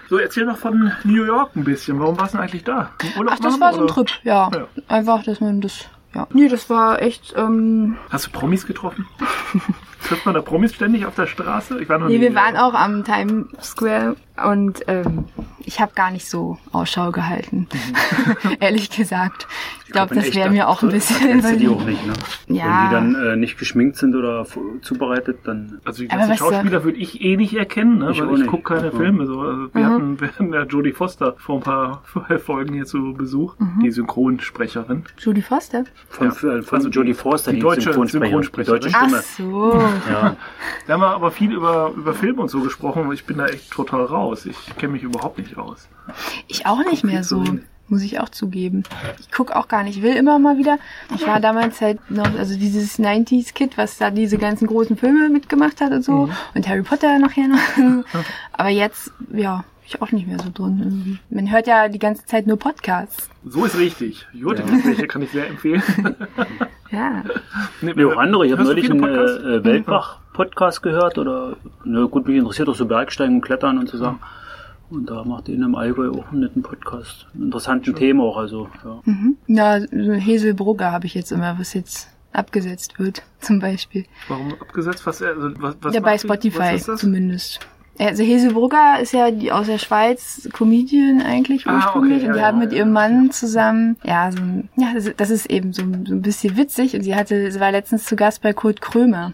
Speaker 2: So, erzähl doch von New York ein bisschen. Warum warst du denn eigentlich da? Urlaub
Speaker 1: Ach, das
Speaker 2: machen,
Speaker 1: war so ein
Speaker 2: oder?
Speaker 1: Trip, ja.
Speaker 2: Ja.
Speaker 1: Einfach, dass man das. Ja. Nee, das war echt. Ähm,
Speaker 2: Hast du Promis getroffen? Trifft man da Promis ständig auf der Straße? Ich war noch
Speaker 1: nee,
Speaker 2: nie
Speaker 1: wir waren auch am Times Square und ähm, ich habe gar nicht so Ausschau gehalten. Ehrlich gesagt. Ich glaube,
Speaker 5: Wenn
Speaker 1: das wäre mir auch ein bisschen.
Speaker 5: Du die auch nicht, ne?
Speaker 1: Ja.
Speaker 5: Wenn die dann äh, nicht geschminkt sind oder zubereitet, dann...
Speaker 2: Also die ganzen Schauspieler würde ich eh nicht erkennen, ne?
Speaker 5: Ich
Speaker 2: weil ich gucke keine
Speaker 5: Ja.
Speaker 2: Filme. So. Also wir,
Speaker 1: Mhm.
Speaker 2: hatten, wir hatten ja Jodie Foster vor ein paar Folgen hier zu Besuch,
Speaker 1: Mhm.
Speaker 2: die Synchronsprecherin.
Speaker 1: Judy Foster.
Speaker 5: Von,
Speaker 2: Ja.
Speaker 5: von
Speaker 2: Also die-
Speaker 5: Jodie Forster,
Speaker 2: die
Speaker 5: die,
Speaker 2: deutsche
Speaker 5: Synchronsprecherin. Die
Speaker 2: Synchronsprecherin.
Speaker 5: deutsche
Speaker 1: Ach
Speaker 5: Stimme.
Speaker 1: so.
Speaker 5: Ja.
Speaker 2: Da haben wir aber viel über, über Film und so gesprochen und ich bin da echt total raus. Ich kenne mich überhaupt nicht aus.
Speaker 1: Ich auch nicht mehr so. Muss ich auch zugeben. Ich guck auch gar nicht. Ich will immer mal wieder. Ich war damals halt noch, also dieses 90s-Kid, was da diese ganzen großen Filme mitgemacht hat und so. Und Harry Potter nachher noch. Aber jetzt, ja, ich auch nicht mehr so drin irgendwie. Man hört ja die ganze Zeit nur Podcasts.
Speaker 2: So ist richtig. Jodie kann ich sehr empfehlen.
Speaker 1: Ja.
Speaker 2: Nee,
Speaker 5: Nee, auch andere. Ich habe neulich einen äh, äh, Weltbach-Podcast gehört oder, ne, gut, mich interessiert auch so Bergsteigen und Klettern und so Sachen. Und da macht ihr in einem Allgäu auch einen netten Podcast. Einen interessanten Themen auch, also, ja.
Speaker 1: Mhm. Na, so Heselbrugger habe ich jetzt immer, was jetzt abgesetzt wird, zum Beispiel.
Speaker 2: Warum abgesetzt? Was, also, was, was
Speaker 1: ja, bei? Spotify
Speaker 2: Was ist das?
Speaker 1: zumindest. Also Heselbrugger ist ja die aus der Schweiz Comedian eigentlich
Speaker 2: Ah,
Speaker 1: ursprünglich
Speaker 2: okay,
Speaker 1: und die
Speaker 2: ja,
Speaker 1: haben
Speaker 2: ja,
Speaker 1: mit
Speaker 2: ja.
Speaker 1: ihrem Mann zusammen, ja, so ein, ja, das, das ist eben so, ein- so ein bisschen witzig und sie hatte, sie war letztens zu Gast bei Kurt Krömer.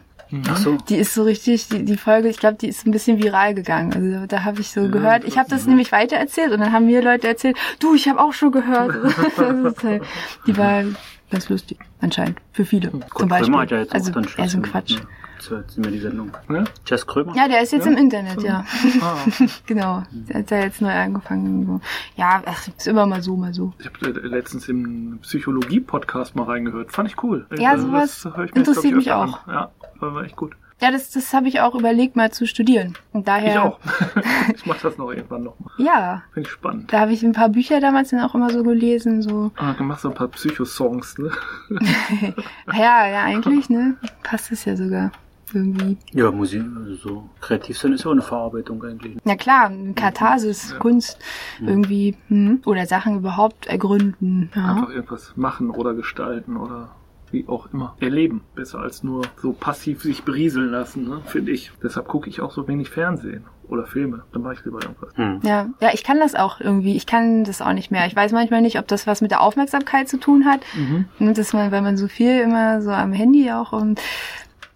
Speaker 5: Ach so.
Speaker 1: Die ist so richtig, die, die Folge, ich glaube, die ist ein bisschen viral gegangen. Also da habe ich so gehört. Ich habe das nämlich weitererzählt und dann haben mir Leute erzählt, du, ich habe auch schon gehört. halt, die war ganz lustig, anscheinend. Für viele.
Speaker 5: Kurt
Speaker 1: zum Beispiel.
Speaker 5: Krömer hat ja jetzt
Speaker 1: also,
Speaker 5: auch dann
Speaker 1: so ein Quatsch.
Speaker 5: war jetzt immer die Sendung.
Speaker 2: Ne?
Speaker 5: Jess Krömer?
Speaker 1: Ja, der ist jetzt
Speaker 2: Ja?
Speaker 1: im Internet, ja.
Speaker 2: Ah,
Speaker 1: genau. Der hat ja jetzt neu angefangen. Ja, ach, ist immer mal so, mal so.
Speaker 2: ich habe letztens im Psychologie-Podcast mal reingehört. Fand ich cool.
Speaker 1: Ja,
Speaker 2: Äh,
Speaker 1: sowas
Speaker 2: ich
Speaker 1: interessiert mich auch.
Speaker 2: An. Ja, war echt gut.
Speaker 1: Ja, das, das habe ich auch überlegt, mal zu studieren. Und daher.
Speaker 2: Ich auch. ich mache das noch irgendwann noch mal.
Speaker 1: Ja.
Speaker 2: Finde ich spannend.
Speaker 1: Da habe ich ein paar Bücher damals dann auch immer so gelesen, so.
Speaker 2: Ah, du machst so ein paar Psycho-Songs, ne?
Speaker 1: Ja, ja, eigentlich, ne? Passt es ja sogar. Irgendwie.
Speaker 5: Ja, Musik, also so kreativ sein ist ja auch eine Verarbeitung eigentlich.
Speaker 1: Ja klar, Katharsis, Kunst, irgendwie, hm. oder Sachen überhaupt ergründen. Ja.
Speaker 2: Einfach irgendwas machen oder gestalten oder wie auch immer. Erleben. Besser als nur so passiv sich berieseln lassen, ne? finde ich. Deshalb gucke ich auch so wenig Fernsehen oder Filme. Dann mache ich lieber irgendwas.
Speaker 5: Hm.
Speaker 1: Ja, ja, ich kann das auch irgendwie. Ich kann das auch nicht mehr. Ich weiß manchmal nicht, ob das was mit der Aufmerksamkeit zu tun hat. Und dass man, weil man so viel immer so am Handy auch und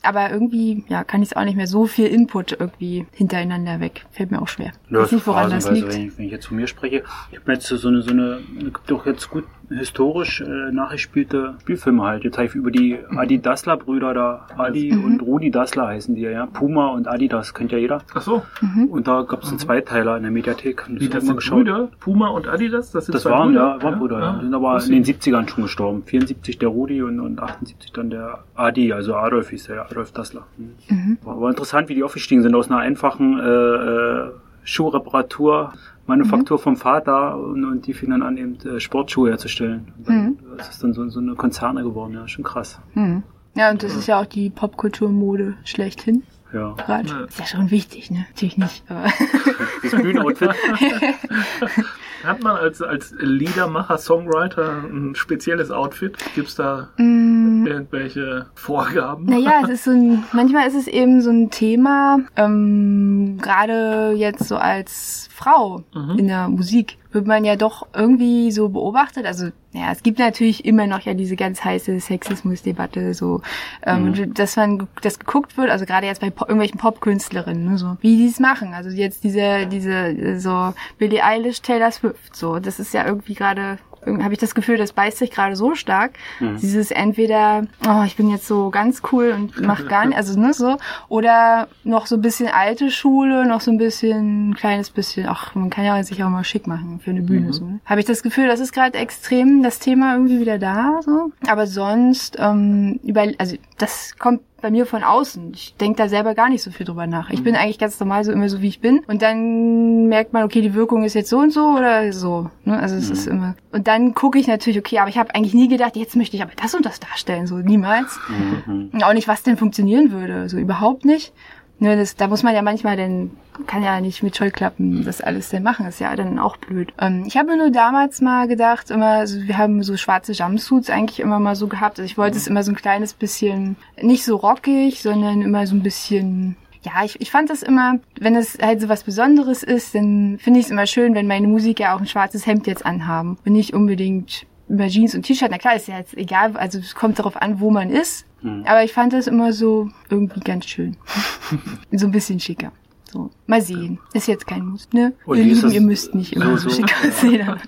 Speaker 1: aber irgendwie, ja, kann ich es auch nicht mehr so viel Input irgendwie hintereinander weg. Fällt mir auch schwer.
Speaker 5: Ja,
Speaker 1: weiß nicht, woran das liegt.
Speaker 5: Wenn ich, wenn ich jetzt von mir spreche, ich habe jetzt so eine, so eine, doch jetzt gut historisch äh, nachgespielte Spielfilme halt. Jetzt habe ich über die Adi Dassler Brüder da, Adi
Speaker 1: Mhm.
Speaker 5: und Rudi Dassler heißen die ja, Puma und Adidas, kennt ja jeder.
Speaker 2: Ach so.
Speaker 1: Mhm.
Speaker 5: Und da gab es einen Zweiteiler in der Mediathek. Und
Speaker 2: Wie, das
Speaker 5: ich mal
Speaker 2: sind Brüder? Puma und Adidas? Das sind
Speaker 5: Das
Speaker 2: zwei
Speaker 5: waren,
Speaker 2: Brüder?
Speaker 5: ja, waren Brüder, ja. Die sind aber
Speaker 2: Wusste
Speaker 5: in
Speaker 2: ich
Speaker 5: den 70ern schon gestorben. 74 der Rudi und, und 78 dann der Adi, also Adolf hieß der, Adolf Dassler.
Speaker 1: Mhm.
Speaker 5: War, war interessant, wie die aufgestiegen sind aus einer einfachen äh, äh, Schuhreparatur, Manufaktur
Speaker 1: Mhm.
Speaker 5: vom Vater und, und die fingen dann an, eben äh, Sportschuhe herzustellen. Und dann,
Speaker 1: Mhm.
Speaker 5: Das ist dann so, so eine Konzerne geworden, ja, schon krass.
Speaker 1: Hm. Ja, und das ist ja auch die Popkulturmode schlechthin.
Speaker 5: Ja.
Speaker 1: Gerade.
Speaker 2: Ja.
Speaker 1: Ist ja schon wichtig, ne? Natürlich nicht. Aber
Speaker 5: Das Bühnenoutfit.
Speaker 2: Hat man als, als Liedermacher, Songwriter ein spezielles Outfit? Gibt's da
Speaker 1: mm,
Speaker 2: irgendwelche Vorgaben?
Speaker 1: Naja, es ist so ein, manchmal ist es eben so ein Thema, ähm, gerade jetzt so als Frau
Speaker 2: Mhm.
Speaker 1: in der Musik wird man ja doch irgendwie so beobachtet. Also, ja, es gibt natürlich immer noch ja diese ganz heiße Sexismusdebatte, so, ähm, dass man das geguckt wird, also gerade jetzt bei po irgendwelchen Popkünstlerinnen, ne, so, wie die es machen. Also jetzt diese, diese, äh, so Billie Eilish, Taylor Swift, so, das ist ja irgendwie gerade habe ich das Gefühl, das beißt sich gerade so stark. Dieses entweder, oh, ich bin jetzt so ganz cool und mach gar nicht, also ne, so, oder noch so ein bisschen alte Schule, noch so ein bisschen, ein kleines bisschen, ach, man kann ja sich auch mal schick machen für eine Bühne. So, ne? Habe ich das Gefühl, das ist gerade extrem das Thema irgendwie wieder da. So. Aber sonst, ähm, über, also das kommt bei mir von außen. Ich denke da selber gar nicht so viel drüber nach. Ich bin eigentlich ganz normal so immer so, wie ich bin. Und dann merkt man, okay, die Wirkung ist jetzt so und so oder so. Ne? Also es ist immer. Und dann gucke ich natürlich, okay, aber ich habe eigentlich nie gedacht, jetzt möchte ich aber das und das darstellen. So niemals. Und auch nicht, was denn funktionieren würde. So überhaupt nicht. Ne, das, da muss man ja manchmal dann, kann ja nicht mit Scheuklappen das alles denn machen, ist ja dann auch blöd. Ähm, ich habe mir nur damals mal gedacht, immer, also wir haben so schwarze Jumpsuits eigentlich immer mal so gehabt. Also ich wollte es immer so ein kleines bisschen, nicht so rockig, sondern immer so ein bisschen, ja, ich, ich fand das immer, wenn es halt so was Besonderes ist, dann finde ich es immer schön, wenn meine Musiker auch ein schwarzes Hemd jetzt anhaben und nicht unbedingt über Jeans und T-Shirt. Na klar, ist ja jetzt egal, also es kommt darauf an, wo man ist. Aber ich fand das immer so irgendwie ganz schön. so ein bisschen schicker. So, mal sehen. Ist jetzt kein Muss, ne?
Speaker 5: Und
Speaker 1: ihr Lieben, ihr müsst nicht immer
Speaker 5: so-
Speaker 1: so,
Speaker 5: so-
Speaker 1: schick aussehen.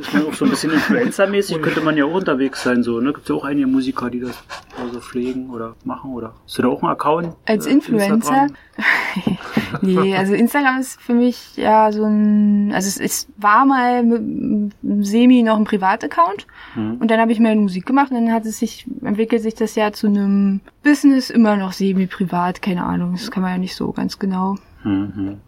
Speaker 5: Ich meine, auch so ein bisschen Influencer-mäßig könnte man ja auch unterwegs sein, so, ne? Gibt ja auch einige Musiker, die das so pflegen oder machen, oder? Hast du da auch einen Account?
Speaker 1: Als
Speaker 5: äh,
Speaker 1: Influencer?
Speaker 5: Instagram?
Speaker 1: nee, also Instagram ist für mich ja so ein, also es, es war mal mit, semi noch ein Privataccount
Speaker 5: Mhm.
Speaker 1: und dann habe ich mehr Musik gemacht und dann hat es sich, entwickelt sich das ja zu einem Business immer noch semi-privat, keine Ahnung, das kann man ja nicht so ganz genau
Speaker 5: Mhm.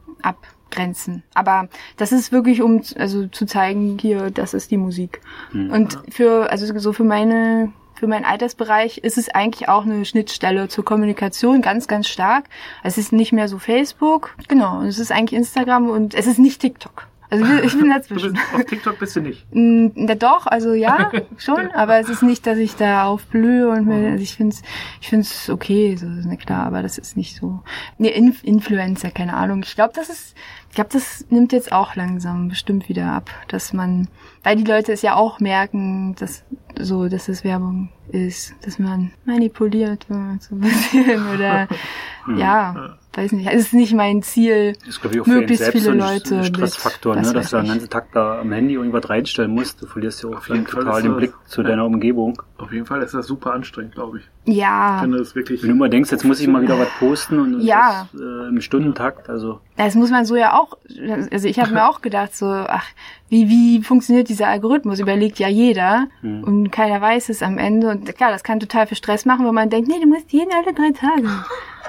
Speaker 1: Abgrenzen. Aber das ist wirklich, um also zu zeigen, hier, das ist die Musik.
Speaker 5: Mhm.
Speaker 1: Und für, also so für meine, für meinen Altersbereich ist es eigentlich auch eine Schnittstelle zur Kommunikation ganz, ganz stark. Es ist nicht mehr so Facebook, genau, und es ist eigentlich Instagram und es ist nicht TikTok. Also ich bin dazwischen.
Speaker 2: bist, auf TikTok bist du nicht.
Speaker 1: Na doch, also ja, schon, aber es ist nicht, dass ich da aufblühe und mir, also ich find's, ich find's okay, so, na klar, aber das ist nicht so. Nee, Inf Influencer, keine Ahnung. Ich glaube, das ist, ich glaube, das nimmt jetzt auch langsam bestimmt wieder ab, dass man, weil die Leute es ja auch merken, dass so, dass es Werbung ist, dass man manipuliert wird, so ein bisschen oder ja, weiß nicht. Es ist nicht mein Ziel,
Speaker 5: Das ist, glaube ich, auch für
Speaker 1: möglichst
Speaker 5: selbst
Speaker 1: viele
Speaker 5: so ein
Speaker 1: Leute
Speaker 5: Stressfaktor,
Speaker 1: mit,
Speaker 5: ne? dass du den ganzen Tag da am Handy irgendwas reinstellen musst. Du verlierst ja auch
Speaker 2: jeden
Speaker 5: dann
Speaker 2: Fall
Speaker 5: total
Speaker 2: ist
Speaker 5: den Blick zu
Speaker 2: ja.
Speaker 5: deiner Umgebung.
Speaker 2: Auf jeden Fall ist das super anstrengend, glaube ich.
Speaker 1: Ja,
Speaker 2: Ich finde das wirklich.
Speaker 5: Wenn du immer denkst, jetzt muss ich mal wieder was posten und
Speaker 1: Ja.
Speaker 5: das, äh, im Stundentakt, also
Speaker 1: das muss man so ja auch, also ich habe mir auch gedacht so, ach, wie, wie funktioniert dieser Algorithmus? Überlegt ja jeder
Speaker 5: Hm.
Speaker 1: und keiner weiß es am Ende und klar, das kann total viel Stress machen, wenn man denkt, nee, du musst jeden alle drei Tage.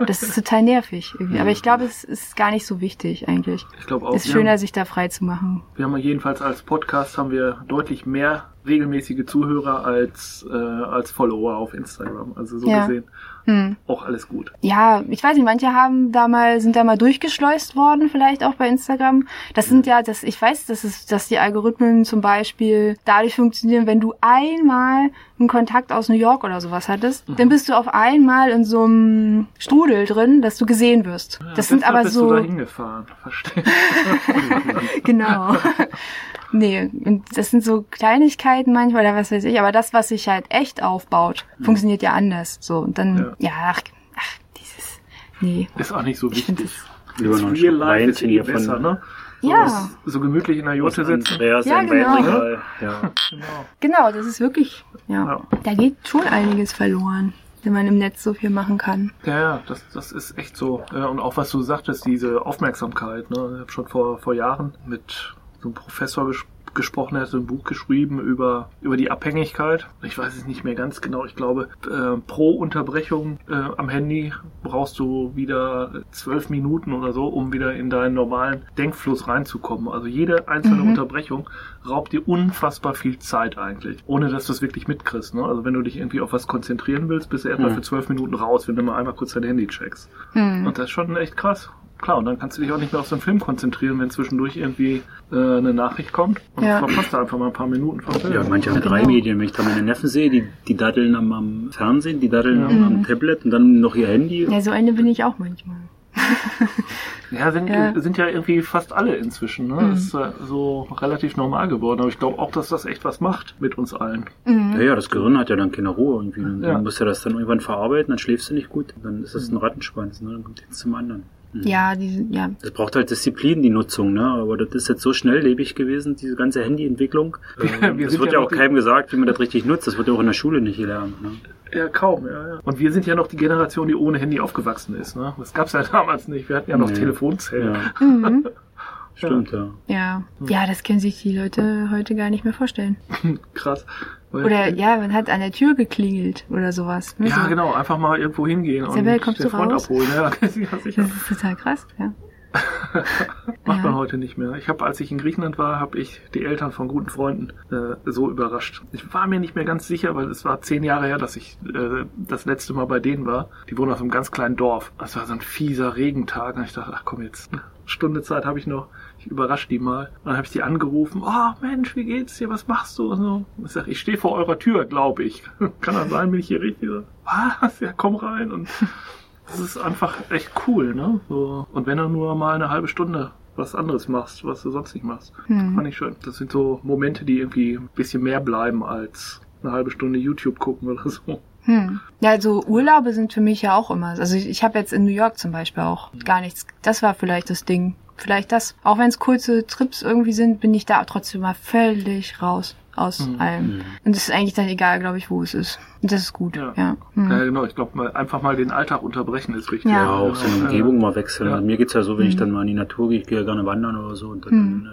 Speaker 1: Das ist total nervig irgendwie. Aber ich glaube, es ist gar nicht so wichtig eigentlich.
Speaker 2: Ich glaube auch.
Speaker 1: Es ist schöner,
Speaker 2: haben-
Speaker 1: sich da frei zu machen.
Speaker 2: Wir haben jedenfalls als Podcast haben wir deutlich mehr regelmäßige Zuhörer als, äh, als Follower auf Instagram. Also so
Speaker 1: Ja.
Speaker 2: gesehen
Speaker 1: Hm.
Speaker 2: auch alles gut.
Speaker 1: Ja, ich weiß nicht, manche haben da mal, sind da mal durchgeschleust worden, vielleicht auch bei Instagram. Das sind ja, das, ich weiß, dass es, dass die Algorithmen zum Beispiel dadurch funktionieren, wenn du einmal einen Kontakt aus New York oder sowas hattest, dann bist du auf einmal in so einem Strudel drin, dass du gesehen wirst. Das sind aber
Speaker 2: bist du
Speaker 1: so,
Speaker 2: da hingefahren. Verstehe.
Speaker 1: genau. Nee, und das sind so Kleinigkeiten manchmal oder was weiß ich, aber das, was sich halt echt aufbaut, funktioniert ja anders. So, und dann, ja, ach, ach dieses, nee.
Speaker 2: Ist auch nicht so
Speaker 1: Ich
Speaker 2: wichtig.
Speaker 5: lieber noch einen
Speaker 2: Real Life ist eh besser, ne? So,
Speaker 1: Ja.
Speaker 2: So gemütlich in der Jote
Speaker 5: aus
Speaker 2: sitzen.
Speaker 5: Andreas
Speaker 1: Ja, genau.
Speaker 5: Weinregal. Ja.
Speaker 2: Genau.
Speaker 1: Genau, das ist wirklich, ja,
Speaker 2: Ja.
Speaker 1: da geht schon einiges verloren, wenn man im Netz so viel machen kann.
Speaker 2: Ja, ja, das, das ist echt so. Ja, und auch was du sagtest, diese Aufmerksamkeit. Ne? Ich habe schon vor, vor Jahren mit so einem Professor ges gesprochen, der hat so ein Buch geschrieben über, über die Abhängigkeit. Ich weiß es nicht mehr ganz genau. Ich glaube, äh, pro Unterbrechung äh, am Handy brauchst du wieder zwölf Minuten oder so, um wieder in deinen normalen Denkfluss reinzukommen. Also jede einzelne
Speaker 1: Mhm.
Speaker 2: Unterbrechung raubt dir unfassbar viel Zeit eigentlich, ohne dass du es wirklich mitkriegst. Ne? Also wenn du dich irgendwie auf was konzentrieren willst, bist du erstmal
Speaker 5: Mhm.
Speaker 2: für zwölf Minuten raus, wenn du mal einmal kurz dein Handy checkst.
Speaker 1: Hm.
Speaker 2: Und das ist schon echt krass. Klar, und dann kannst du dich auch nicht mehr auf so einen Film konzentrieren, wenn zwischendurch irgendwie äh, eine Nachricht kommt. Und
Speaker 1: Ja.
Speaker 2: verpasst du einfach mal ein paar Minuten vom Film.
Speaker 5: Ja, manche haben drei
Speaker 1: Genau.
Speaker 5: Medien. Wenn ich da meine Neffen sehe, die, die daddeln am, am Fernsehen, die daddeln
Speaker 2: Ja.
Speaker 5: am, am Tablet und dann noch ihr Handy.
Speaker 1: Ja, so eine bin ich auch manchmal.
Speaker 2: Ja, sind
Speaker 1: Ja.
Speaker 2: sind ja irgendwie fast alle inzwischen. Ne?
Speaker 1: Mhm.
Speaker 2: Das ist äh, so relativ normal geworden. Aber ich glaube auch, dass das echt was macht mit uns allen.
Speaker 1: Mhm.
Speaker 5: Ja, ja, das Gehirn hat ja dann keine Ruhe irgendwie. Und
Speaker 2: Ja.
Speaker 5: Dann musst du das dann irgendwann verarbeiten, dann schläfst du nicht gut. Dann ist das ein Rattenschwanz, ne? Dann kommt eins zum anderen. Mhm.
Speaker 1: Ja, diese, ja.
Speaker 5: Das braucht halt Disziplin, die Nutzung, ne? Aber das ist jetzt so schnelllebig gewesen, diese ganze Handyentwicklung. Ähm,
Speaker 2: Wir
Speaker 5: Es
Speaker 2: sind
Speaker 5: wird
Speaker 2: ja
Speaker 5: auch
Speaker 2: die-
Speaker 5: keinem gesagt, wie man das richtig nutzt. Das wird ja auch in der Schule nicht gelernt. Ne?
Speaker 2: Ja, kaum. Ja, ja. Und wir sind ja noch die Generation, die ohne Handy aufgewachsen ist. Ne? Das gab's ja damals nicht. Wir hatten ja noch
Speaker 5: Nee.
Speaker 2: Telefonzellen.
Speaker 5: Ja,
Speaker 1: Mhm.
Speaker 5: stimmt, ja.
Speaker 1: Ja. Ja, das können sich die Leute heute gar nicht mehr vorstellen.
Speaker 2: Krass. Weil-
Speaker 1: Oder ja, man hat an der Tür geklingelt oder sowas. ne,
Speaker 2: Ja,
Speaker 1: so.
Speaker 2: genau. Einfach mal irgendwo hingehen
Speaker 1: Isabel,
Speaker 2: und
Speaker 1: kommst
Speaker 2: den Freund
Speaker 1: raus?
Speaker 2: abholen. Ja, sicher.
Speaker 1: Das ist total krass, ja.
Speaker 2: Macht
Speaker 1: Ja.
Speaker 2: man heute nicht mehr. Ich habe, als ich in Griechenland war, habe ich die Eltern von guten Freunden äh, so überrascht. Ich war mir nicht mehr ganz sicher, weil es war zehn Jahre her, dass ich äh, das letzte Mal bei denen war. Die wohnen auf einem ganz kleinen Dorf. Es war so ein fieser Regentag und ich dachte, ach komm jetzt, eine Stunde Zeit habe ich noch. Ich überrasche die mal. Und dann habe ich die angerufen. Oh Mensch, wie geht's dir? Was machst du? Und so. Ich sag, ich stehe vor eurer Tür, glaube ich. Kann das sein? Bin ich hier richtig? Was? Ja, komm rein. Und das ist einfach echt cool, ne? So. Und wenn du nur mal eine halbe Stunde was anderes machst, was du sonst nicht machst.
Speaker 1: Hm.
Speaker 2: Fand ich schön. Das sind so Momente, die irgendwie ein bisschen mehr bleiben als eine halbe Stunde YouTube gucken oder so.
Speaker 1: Hm. Ja, also Urlaube sind für mich ja auch immer. Also ich, ich habe jetzt in New York zum Beispiel auch gar nichts. Das war vielleicht das Ding. Vielleicht das. Auch wenn es kurze Trips irgendwie sind, bin ich da trotzdem mal völlig raus aus
Speaker 2: Mhm.
Speaker 1: allem. Und es ist eigentlich dann egal, glaube ich, wo es ist. Und das ist gut.
Speaker 2: Ja.
Speaker 1: Ja. Hm.
Speaker 2: Ja, genau. Ich glaube, mal einfach mal den Alltag unterbrechen ist wichtig.
Speaker 1: Ja.
Speaker 5: Ja, auch so eine. Umgebung mal wechseln.
Speaker 2: Ja.
Speaker 5: Also mir geht's ja so, wenn ich
Speaker 1: Mhm.
Speaker 5: dann mal in die Natur gehe, ich gehe ja gerne wandern oder so und dann,
Speaker 1: Mhm.
Speaker 5: äh,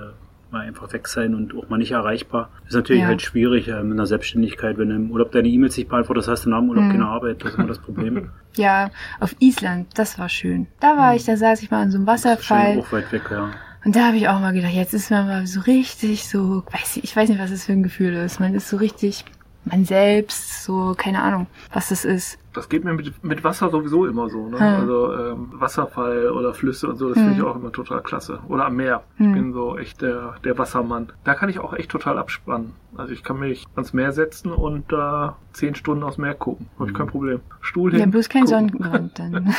Speaker 5: mal einfach weg sein und auch mal nicht erreichbar. Ist natürlich
Speaker 1: Ja.
Speaker 5: halt schwierig äh, mit einer Selbstständigkeit, wenn du im Urlaub deine E-Mails nicht beantwortest, hast du nach dem Urlaub
Speaker 1: Mhm.
Speaker 5: keine Arbeit. Das ist immer das Problem.
Speaker 1: Ja, auf Island, das war schön. Da war ich, da saß ich mal an so einem
Speaker 5: Das ist
Speaker 1: Wasserfall.
Speaker 5: auch weit weg, ja.
Speaker 1: Und da habe ich auch mal gedacht, jetzt ist man mal so richtig so, weiß ich, ich weiß nicht, was das für ein Gefühl ist. Man ist so richtig man selbst, so, keine Ahnung, was das ist.
Speaker 2: Das geht mir mit, mit Wasser sowieso immer so. Ne?
Speaker 1: Hm.
Speaker 2: Also ähm, Wasserfall oder Flüsse und so, das finde ich auch immer total klasse. Oder am Meer. Ich
Speaker 1: Hm.
Speaker 2: bin so echt der, der Wassermann. Da kann ich auch echt total abspannen. Also ich kann mich ans Meer setzen und da zehn Stunden aufs Meer gucken. Habe ich kein Problem. Stuhl hin.
Speaker 1: Ja, bloß kein
Speaker 2: gucken.
Speaker 1: Sonnenbrand dann.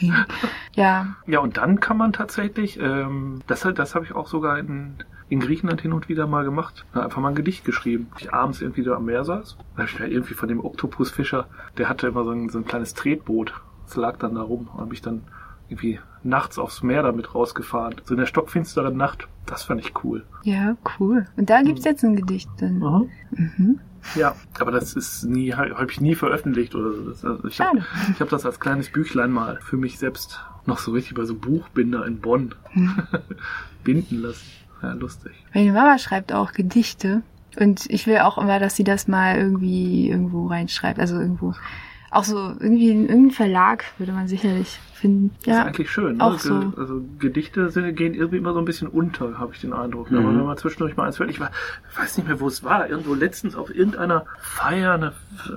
Speaker 1: ja.
Speaker 2: Ja, und dann kann man tatsächlich, ähm, das, das habe ich auch sogar in, in Griechenland hin und wieder mal gemacht. Da einfach mal ein Gedicht geschrieben. Ich abends irgendwie da am Meer saß. Da hab ich mir irgendwie von dem Oktopusfischer, der hatte immer so ein, so ein kleines Tretboot. Das lag dann da rum. Da habe ich dann irgendwie nachts aufs Meer damit rausgefahren. So in der stockfinsteren Nacht. Das fand ich cool.
Speaker 1: Ja, cool. Und da gibt's jetzt ein Gedicht dann.
Speaker 2: Mhm.
Speaker 1: Mhm.
Speaker 2: Ja, aber das ist nie, habe ich nie veröffentlicht oder so. Also ich habe hab das als kleines Büchlein mal für mich selbst noch so richtig bei so Buchbinder in Bonn
Speaker 1: Hm.
Speaker 2: binden lassen. Ja, lustig.
Speaker 1: Meine Mama schreibt auch Gedichte. Und ich will auch immer, dass sie das mal irgendwie irgendwo reinschreibt. Also irgendwo. Auch so irgendwie in irgendeinem Verlag würde man sicherlich finden.
Speaker 2: Das ist eigentlich schön. Ne?
Speaker 1: auch so.
Speaker 2: Also Gedichte sind, gehen irgendwie immer so ein bisschen unter, habe ich den Eindruck.
Speaker 5: Mhm.
Speaker 2: Aber wenn man zwischendurch mal eins hört, ich war, weiß nicht mehr, wo es war, irgendwo letztens auf irgendeiner Feier, eine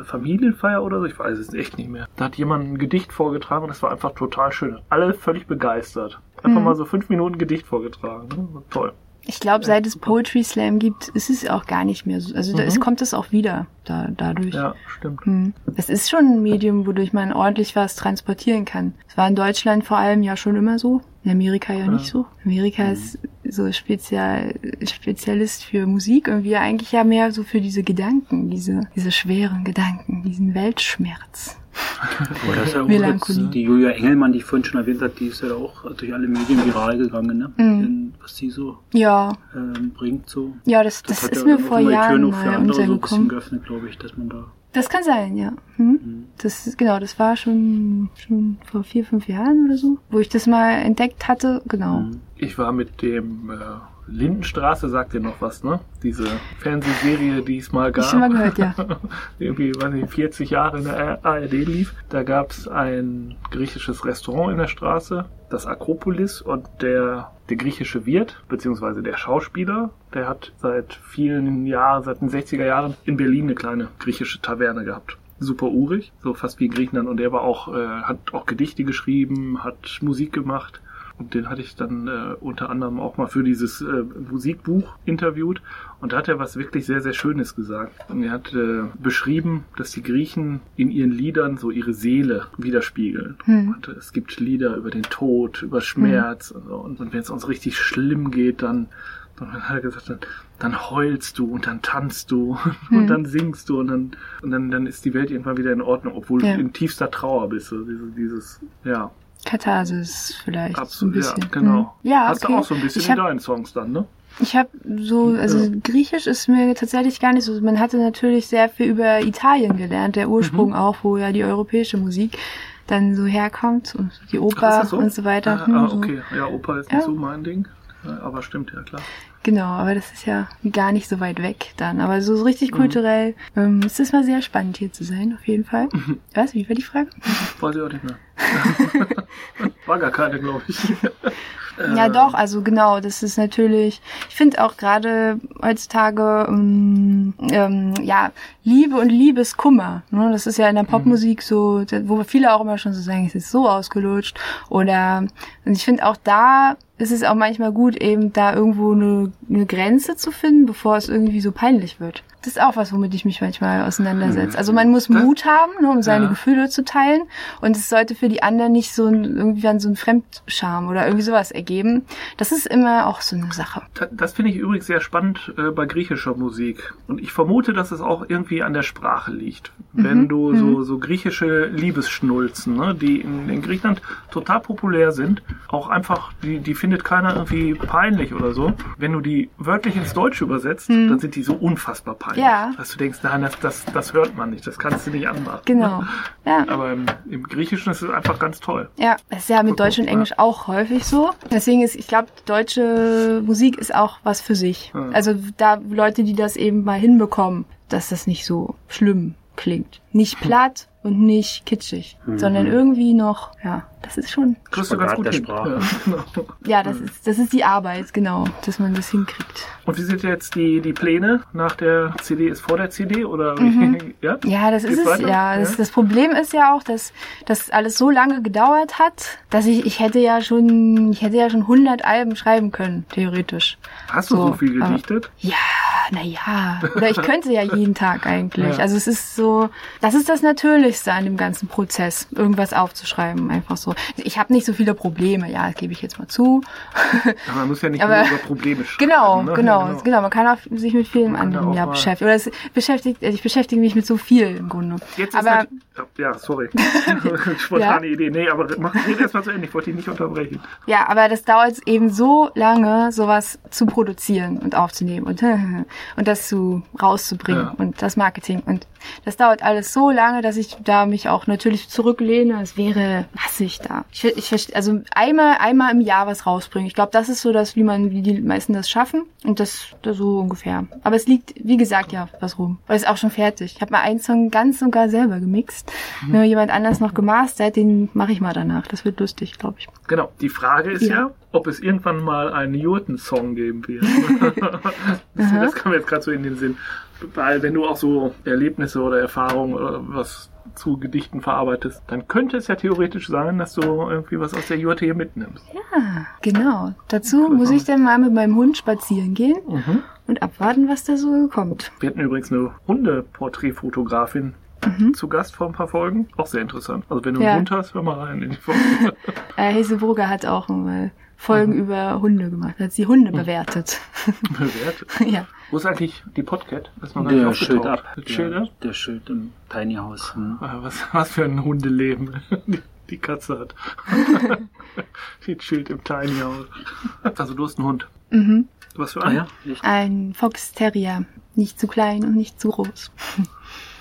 Speaker 2: Familienfeier oder so, ich weiß es echt nicht mehr. Da hat jemand ein Gedicht vorgetragen und das war einfach total schön. Alle völlig begeistert. Einfach
Speaker 1: Mhm.
Speaker 2: mal so fünf Minuten Gedicht vorgetragen. Ne? Toll.
Speaker 1: Ich glaube, seit es Poetry Slam gibt, ist es auch gar nicht mehr so. Also da
Speaker 2: Mhm.
Speaker 1: es kommt es auch wieder da, dadurch.
Speaker 2: Ja, stimmt.
Speaker 1: Hm. Es ist schon ein Medium, wodurch man ordentlich was transportieren kann. Es war in Deutschland vor allem ja schon immer so. In Amerika ja,
Speaker 2: Ja.
Speaker 1: nicht so. Amerika ist so spezial, Spezialist für Musik und wir eigentlich ja mehr so für diese Gedanken, diese, diese schweren Gedanken, diesen Weltschmerz.
Speaker 5: Das ist ja auch jetzt, die Julia Engelmann, die ich vorhin schon erwähnt hat, die ist ja auch durch alle Medien viral gegangen, ne?
Speaker 1: Mhm.
Speaker 5: In, was sie so
Speaker 1: Ja,
Speaker 5: ähm, bringt, so.
Speaker 1: ja, das, das,
Speaker 5: hat
Speaker 1: ist
Speaker 5: ja
Speaker 1: mir vor Jahren
Speaker 5: noch für andere so ein bisschen geöffnet, glaube ich, dass man da.
Speaker 1: Das kann sein, ja. Hm? Das ist, genau, das war schon, schon vor vier, fünf Jahren oder so, wo ich das mal entdeckt hatte. Genau.
Speaker 5: Mhm.
Speaker 2: Ich war mit dem äh, Lindenstraße, sagt dir noch was, ne? Diese Fernsehserie, die es mal gab.
Speaker 1: Ich schon mal gehört, ja.
Speaker 2: irgendwie, weiß nicht, 40 Jahre in der ARD lief. Da gab es ein griechisches Restaurant in der Straße, das Akropolis, und der, der griechische Wirt, beziehungsweise der Schauspieler, der hat seit vielen Jahren, seit den 60er Jahren in Berlin eine kleine griechische Taverne gehabt. Super urig, so fast wie in Griechenland. Und der war auch, äh, hat auch Gedichte geschrieben, hat Musik gemacht. Und den hatte ich dann äh, unter anderem auch mal für dieses äh, Musikbuch interviewt. Und da hat er was wirklich sehr, sehr Schönes gesagt. Und er hat äh, beschrieben, dass die Griechen in ihren Liedern so ihre Seele widerspiegeln.
Speaker 1: Hm.
Speaker 2: Und es gibt Lieder über den Tod, über Schmerz. Und, so. und, und wenn es uns richtig schlimm geht, dann, dann hat er gesagt, dann, dann heulst du und dann tanzt du
Speaker 1: Hm.
Speaker 2: und dann singst du und dann, und dann, dann ist die Welt irgendwann wieder in Ordnung, obwohl
Speaker 1: Ja.
Speaker 2: du in tiefster Trauer bist. So dieses, dieses, ja.
Speaker 1: Katharsis vielleicht. so ein
Speaker 2: Absolut, ja,
Speaker 1: bisschen.
Speaker 2: genau.
Speaker 1: Hm. Ja,
Speaker 2: Hast
Speaker 1: okay.
Speaker 2: du auch so ein bisschen
Speaker 1: ich
Speaker 2: in
Speaker 1: hab,
Speaker 2: deinen Songs dann, ne?
Speaker 1: Ich habe so, also
Speaker 2: Ja.
Speaker 1: Griechisch ist mir tatsächlich gar nicht so. Man hatte natürlich sehr viel über Italien gelernt, der
Speaker 2: Mhm.
Speaker 1: Ursprung auch, wo ja die europäische Musik dann so herkommt und die Oper
Speaker 2: so?
Speaker 1: und so weiter.
Speaker 2: Ah,
Speaker 1: Hm,
Speaker 2: ah,
Speaker 1: so.
Speaker 2: okay. Ja, Opa ist
Speaker 1: Ja.
Speaker 2: nicht so mein Ding. Aber stimmt, ja klar.
Speaker 1: Genau, aber das ist ja gar nicht so weit weg dann. Aber so, so
Speaker 2: Mhm.
Speaker 1: richtig kulturell ähm, es ist mal sehr spannend hier zu sein, auf jeden Fall. Was? Wie war die Frage?
Speaker 2: Weiß ich auch nicht mehr. War gar keine, glaube ich.
Speaker 1: Ja,
Speaker 2: Äh,
Speaker 1: doch, also genau, das ist natürlich, ich finde auch gerade heutzutage, ähm, ähm, ja, Liebe und Liebeskummer, ne? das ist ja in der Popmusik so, da- wo viele auch immer schon so sagen, es ist so ausgelutscht oder, und ich finde auch da ist es auch manchmal gut, eben da irgendwo eine, eine Grenze zu finden, bevor es irgendwie so peinlich wird. Das ist auch was, womit ich mich manchmal auseinandersetze. Also man muss Mut haben, ne, um seine
Speaker 2: Ja.
Speaker 1: Gefühle zu teilen. Und es sollte für die anderen nicht so ein, irgendwie an so ein Fremdscham oder irgendwie sowas ergeben. Das ist immer auch so eine Sache.
Speaker 2: Da- Das finde ich übrigens sehr spannend äh, bei griechischer Musik. Und ich vermute, dass es auch irgendwie an der Sprache liegt. Wenn
Speaker 1: Mhm,
Speaker 2: du so, so griechische Liebesschnulzen, ne, die in, in Griechenland total populär sind, auch einfach, die, die findet keiner irgendwie peinlich oder so. Wenn du die wörtlich ins Deutsche übersetzt, dann sind die so unfassbar peinlich.
Speaker 1: Mhm. Ja.
Speaker 2: Dass du denkst, nein, das, das, das hört man nicht, das kannst du nicht anmachen.
Speaker 1: Genau. Ja.
Speaker 2: Aber im, im Griechischen ist es einfach ganz toll.
Speaker 1: Ja, das ist ja mit Deutsch und
Speaker 2: Ja.
Speaker 1: Englisch auch häufig so. Deswegen ist, ich glaube, deutsche Musik ist auch was für sich.
Speaker 2: Ja.
Speaker 1: Also da Leute, die das eben mal hinbekommen, dass das nicht so schlimm klingt. Nicht platt und nicht kitschig, sondern irgendwie noch, ja, das ist schon,
Speaker 2: Kriegst du ganz gut
Speaker 5: der
Speaker 2: hin.
Speaker 5: Sprache.
Speaker 2: Ja,
Speaker 1: das ist, das ist die Arbeit, genau, dass man das hinkriegt.
Speaker 2: Und wie sind jetzt die, die Pläne nach der CD? Ist vor der CD oder wie? Ja?
Speaker 1: Mhm. Ja, das
Speaker 2: Geht's
Speaker 1: ist es. Ja, das, das Problem ist ja auch, dass das alles so lange gedauert hat, dass ich ich hätte ja schon ich hätte ja schon 100 Alben schreiben können, theoretisch.
Speaker 2: Hast du so,
Speaker 1: So,
Speaker 2: viel gedichtet?
Speaker 1: Ja, naja, oder ich könnte ja jeden Tag eigentlich.
Speaker 2: Ja.
Speaker 1: Also es ist so, das ist das Natürlichste an dem ganzen Prozess, irgendwas aufzuschreiben, einfach so. Ich habe nicht so viele Probleme, ja, das gebe ich jetzt mal zu.
Speaker 2: Aber man muss ja nicht
Speaker 1: Aber-
Speaker 2: nur über Probleme schreiben.
Speaker 1: Genau,
Speaker 2: ne?
Speaker 1: genau,
Speaker 2: Ja,
Speaker 1: genau, Man kann auch sich mit vielen anderen ja beschäftigen. Oder es beschäftigt, ich beschäftige mich mit so viel im Grunde.
Speaker 2: Jetzt
Speaker 1: aber
Speaker 2: ist ja, sorry. Spontane Idee. Nee, aber mach red erst mal zu Ende. Ich wollte dich nicht unterbrechen.
Speaker 1: Ja, aber das dauert eben so lange, sowas zu produzieren und aufzunehmen und, und das zu rauszubringen
Speaker 2: Ja.
Speaker 1: und das Marketing. Und das dauert alles so lange, dass ich da mich auch natürlich zurücklehne. Es wäre massig da. Ich, ich also einmal, einmal im Jahr was rausbringen. Ich glaube, das ist so das, wie man, wie die meisten das schaffen. Und das, das so ungefähr. Aber es liegt, wie gesagt, ja, was rum. Weil es ist auch schon fertig. Ich habe mal einen Song ganz sogar selber gemixt. Nur jemand anders noch gemastert, den mache ich mal danach. Das wird lustig, glaube ich.
Speaker 2: Genau. Die Frage ist ja,
Speaker 1: Ja.
Speaker 2: ob es irgendwann mal einen Jurten-Song geben wird. das, das kam mir jetzt gerade so in den Sinn. Weil wenn du auch so Erlebnisse oder Erfahrungen oder was zu Gedichten verarbeitest, dann könnte es ja theoretisch sein, dass du irgendwie was aus der Jurte hier mitnimmst.
Speaker 1: Ja, genau. Dazu muss ich dann mal mit meinem Hund spazieren gehen
Speaker 2: Mhm.
Speaker 1: und abwarten, was da so kommt.
Speaker 2: Wir hatten übrigens eine Hundeporträtfotografin zu Gast vor ein paar Folgen. Auch sehr interessant. Also wenn du
Speaker 1: Mhm. Ja.
Speaker 2: einen Hund hast, hör mal rein in die Folge.
Speaker 1: Äh, Hazelbrugger hat auch mal Folgen
Speaker 2: Mhm.
Speaker 1: über Hunde gemacht, hat sie Hunde bewertet.
Speaker 2: Bewertet.
Speaker 1: ja.
Speaker 2: Wo ist eigentlich die Podcat? Das nicht
Speaker 5: Der. Schild ab.
Speaker 2: Das Schild
Speaker 5: Der,
Speaker 2: ab?
Speaker 5: der Schild im Tiny House. Hm.
Speaker 2: Ah, Was, was für ein Hundeleben die, die Katze hat. die chillt im Tiny House. Also du hast einen Hund.
Speaker 1: Mhm.
Speaker 2: Was für
Speaker 5: Ah
Speaker 2: einen?
Speaker 5: ja, echt?
Speaker 1: Ein Fox Terrier. Nicht zu klein und nicht zu groß.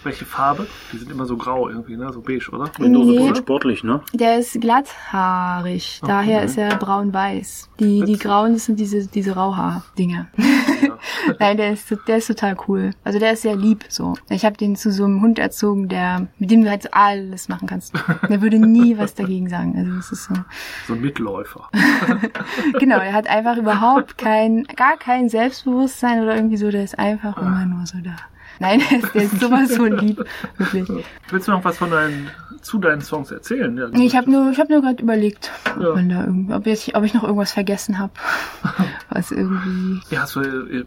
Speaker 2: Welche Farbe? Die sind immer so grau irgendwie, ne? So beige, oder?
Speaker 5: Windows
Speaker 1: Nee.
Speaker 5: ist sportlich, ne?
Speaker 1: Der ist glatthaarig, daher ist er braun-weiß. Die, die grauen, das sind diese, diese Rauhaar-Dinger.
Speaker 2: Ja.
Speaker 1: Nein, der ist, der ist total cool. Also der ist sehr lieb so. Ich habe den zu so einem Hund erzogen, der, mit dem du halt so alles machen kannst. Der würde nie was dagegen sagen. Also das ist so.
Speaker 2: So ein Mitläufer.
Speaker 1: Genau, er hat einfach überhaupt kein, gar kein Selbstbewusstsein oder irgendwie so. Der ist einfach immer nur so da. Nein, der ist, sowas von lieb, wirklich.
Speaker 2: Willst du noch was von deinen, zu deinen Songs erzählen? Ja,
Speaker 1: Nee, ich habe nur, ich habe nur gerade überlegt,
Speaker 2: Ja.
Speaker 1: ob, da ob, ich, ob ich noch irgendwas vergessen habe, was irgendwie.
Speaker 2: Ja, hast du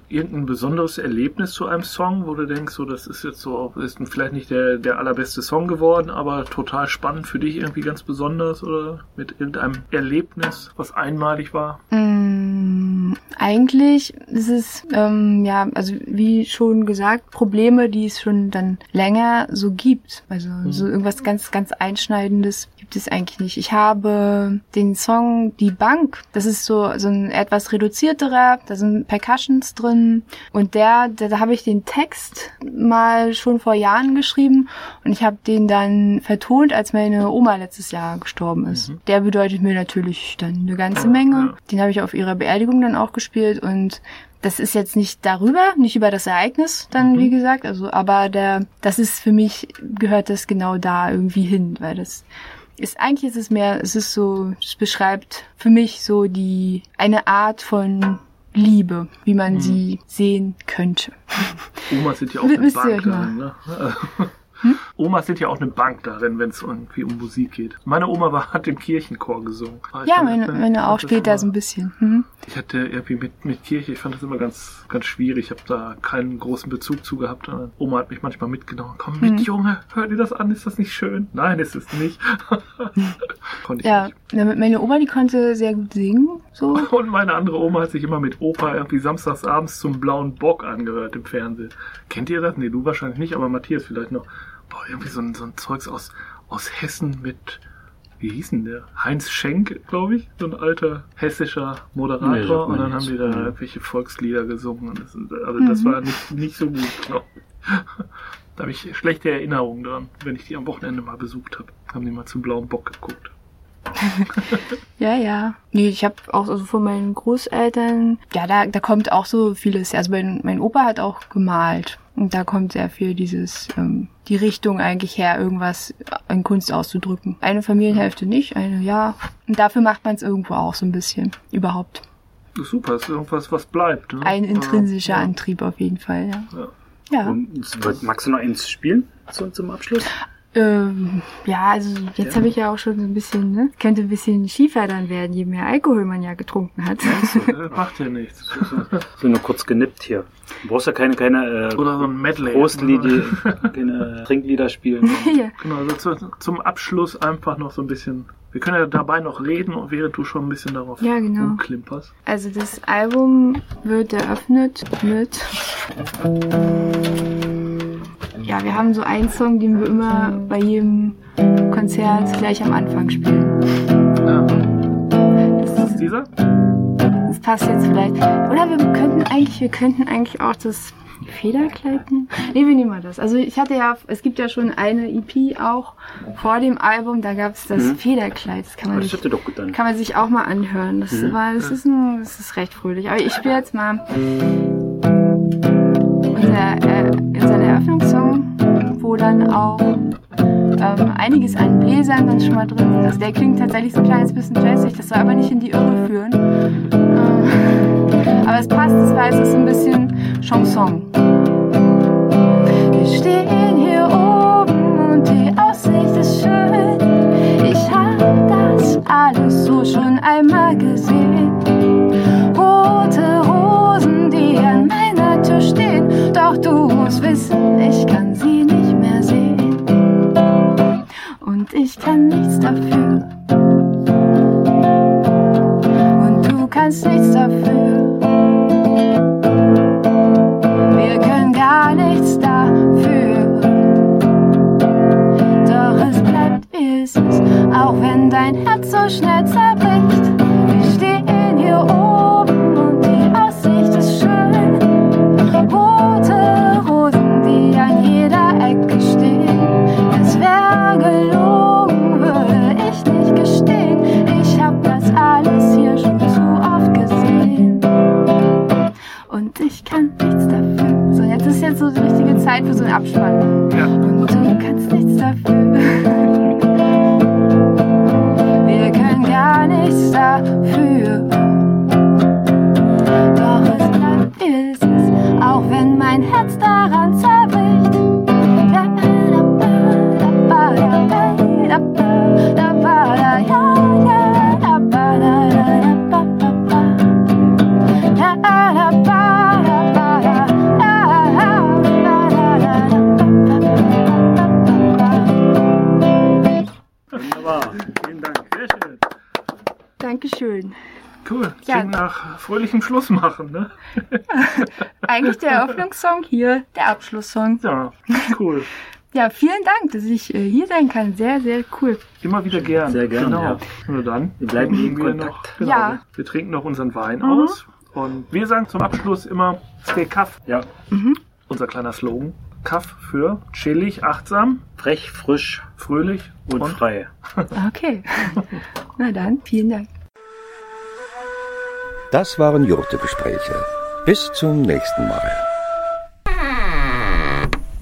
Speaker 2: irgendein besonderes Erlebnis zu einem Song, wo du denkst, so das ist jetzt so, ist vielleicht nicht der, der allerbeste Song geworden, aber total spannend für dich irgendwie ganz besonders oder mit irgendeinem Erlebnis, was einmalig war?
Speaker 1: Mm, eigentlich ist es, ähm, ja, also wie schon gesagt, Probleme, die es schon dann länger so gibt. Also so irgendwas ganz, ganz Einschneidendes gibt es eigentlich nicht. Ich habe den Song Die Bank, das ist so, so ein etwas reduzierterer, da sind Percussions drin und der, da, da habe ich den Text mal schon vor Jahren geschrieben und ich habe den dann vertont, als meine Oma letztes Jahr gestorben ist. Der bedeutet mir natürlich dann eine ganze Menge. Den habe ich auf ihrer Beerdigung dann auch gespielt und das ist jetzt nicht darüber, nicht über das Ereignis dann, wie gesagt, also, aber der, das ist für mich, gehört das genau da irgendwie hin, weil das ist, eigentlich ist es mehr, es ist so, es beschreibt für mich so die, eine Art von Liebe, wie man sie sehen könnte.
Speaker 2: Omas sind ja auch
Speaker 1: ihr
Speaker 2: Bank darin, ne? Omas sind ja auch eine Bank darin, wenn es irgendwie um Musik geht. Meine Oma war, hat im Kirchenchor gesungen. Ich
Speaker 1: Ja, meine,
Speaker 2: fand-
Speaker 1: meine auch später
Speaker 2: immer-
Speaker 1: so ein bisschen. Mhm.
Speaker 2: Ich hatte irgendwie mit, mit Kirche, ich fand das immer ganz, ganz schwierig. Ich habe da keinen großen Bezug zu gehabt. Oma hat mich manchmal mitgenommen. Komm mit,
Speaker 1: Mhm.
Speaker 2: Junge, hör dir das an, ist das nicht schön? Nein, ist es nicht. Konnte ich
Speaker 1: Ja,
Speaker 2: nicht.
Speaker 1: ja, meine Oma, die konnte sehr gut singen, so.
Speaker 2: Und meine andere Oma hat sich immer mit Opa irgendwie samstags abends zum blauen Bock angehört im Fernsehen. Kennt ihr das? Nee, du wahrscheinlich nicht, aber Matthias vielleicht noch. Boah, irgendwie so ein, so ein Zeugs aus, aus Hessen mit, wie hieß denn der? Heinz Schenk, glaube ich, so ein alter hessischer
Speaker 5: Nee,
Speaker 2: Moderator.
Speaker 5: sagt
Speaker 2: und dann haben die da
Speaker 5: Mhm.
Speaker 2: irgendwelche Volkslieder gesungen. Und das, also das
Speaker 1: Mhm.
Speaker 2: war nicht, nicht so gut, ich. Da habe ich schlechte Erinnerungen dran, wenn ich die am Wochenende mal besucht habe. Haben die mal zum blauen Bock geguckt.
Speaker 1: Ja, ja. Nee, ich habe auch also von meinen Großeltern, ja, da, da kommt auch so vieles. Also mein, mein Opa hat auch gemalt. Und da kommt sehr viel dieses, ähm, die Richtung eigentlich her, irgendwas in Kunst auszudrücken. Eine Familienhälfte nicht, eine ja. Und dafür macht man es irgendwo auch so ein bisschen. Überhaupt.
Speaker 2: Das ist super, ist irgendwas, was bleibt. Ne?
Speaker 1: Ein intrinsischer
Speaker 2: ja.
Speaker 1: Antrieb auf jeden Fall, ja.
Speaker 2: Ja.
Speaker 1: Ja.
Speaker 5: Und magst du noch eins spielen so, zum Abschluss?
Speaker 1: Ähm, ja, also jetzt habe ich ja auch schon so ein bisschen, ne? Könnte ein bisschen schiefer dann werden, je mehr Alkohol man ja getrunken hat.
Speaker 2: Äh, macht ja nichts.
Speaker 5: So nur kurz genippt hier. Du brauchst ja keine, keine äh,
Speaker 2: Oder so ein Medley.
Speaker 5: Prostlieder, keine Trinklieder spielen.
Speaker 1: ja.
Speaker 2: Genau, also zu, zum Abschluss einfach noch so ein bisschen. Wir können ja dabei noch reden, während du schon ein bisschen darauf
Speaker 1: Ja, genau.
Speaker 2: rumklimperst.
Speaker 1: Also das Album wird eröffnet mit. Ja, wir haben so einen Song, den wir immer bei jedem Konzert gleich am Anfang spielen.
Speaker 2: Ja.
Speaker 1: Das,
Speaker 2: ist dieser?
Speaker 1: das passt jetzt vielleicht. Oder wir könnten eigentlich, wir könnten eigentlich auch das Federkleid nehmen. Nee, wir nehmen mal das. Also ich hatte ja, es gibt ja schon eine EP auch vor dem Album, da gab es das
Speaker 5: Mhm.
Speaker 1: Federkleid. Das kann man
Speaker 5: Das
Speaker 1: sich kann man sich auch mal anhören. Das
Speaker 5: Mhm.
Speaker 1: war, das ist ein, das ist recht fröhlich. Aber ich spiele jetzt mal unser, äh, unseren Eröffnungssong, wo dann auch ähm, einiges an Bläsern dann schon mal drin ist. Also der klingt tatsächlich so ein kleines bisschen jazzig, das soll aber nicht in die Irre führen. Äh, aber es passt, es war, es ein bisschen Chanson. Wir stehen hier oben und die Aussicht ist schön. Dafür. Und du kannst nichts dafür. Eröffnungssong, hier der Abschlusssong.
Speaker 2: Ja, cool.
Speaker 1: Ja, vielen Dank, dass ich äh, hier sein kann. Sehr, sehr cool.
Speaker 2: Immer wieder gern.
Speaker 5: Sehr gern,
Speaker 2: Genau.
Speaker 5: ja.
Speaker 2: Nur dann.
Speaker 5: Wir bleiben
Speaker 2: trinken
Speaker 5: in Kontakt.
Speaker 2: Noch, genau,
Speaker 1: Ja.
Speaker 2: Wir trinken noch unseren Wein
Speaker 1: Mhm.
Speaker 2: aus. Und wir sagen zum Abschluss immer Stay Kaff.
Speaker 5: Ja.
Speaker 2: Unser kleiner Slogan. Kaff für chillig, achtsam,
Speaker 5: Frech, frisch
Speaker 2: fröhlich
Speaker 5: und, frei.
Speaker 1: Okay. Na dann, vielen Dank.
Speaker 4: Das waren Jurte-Gespräche. Bis zum nächsten Mal.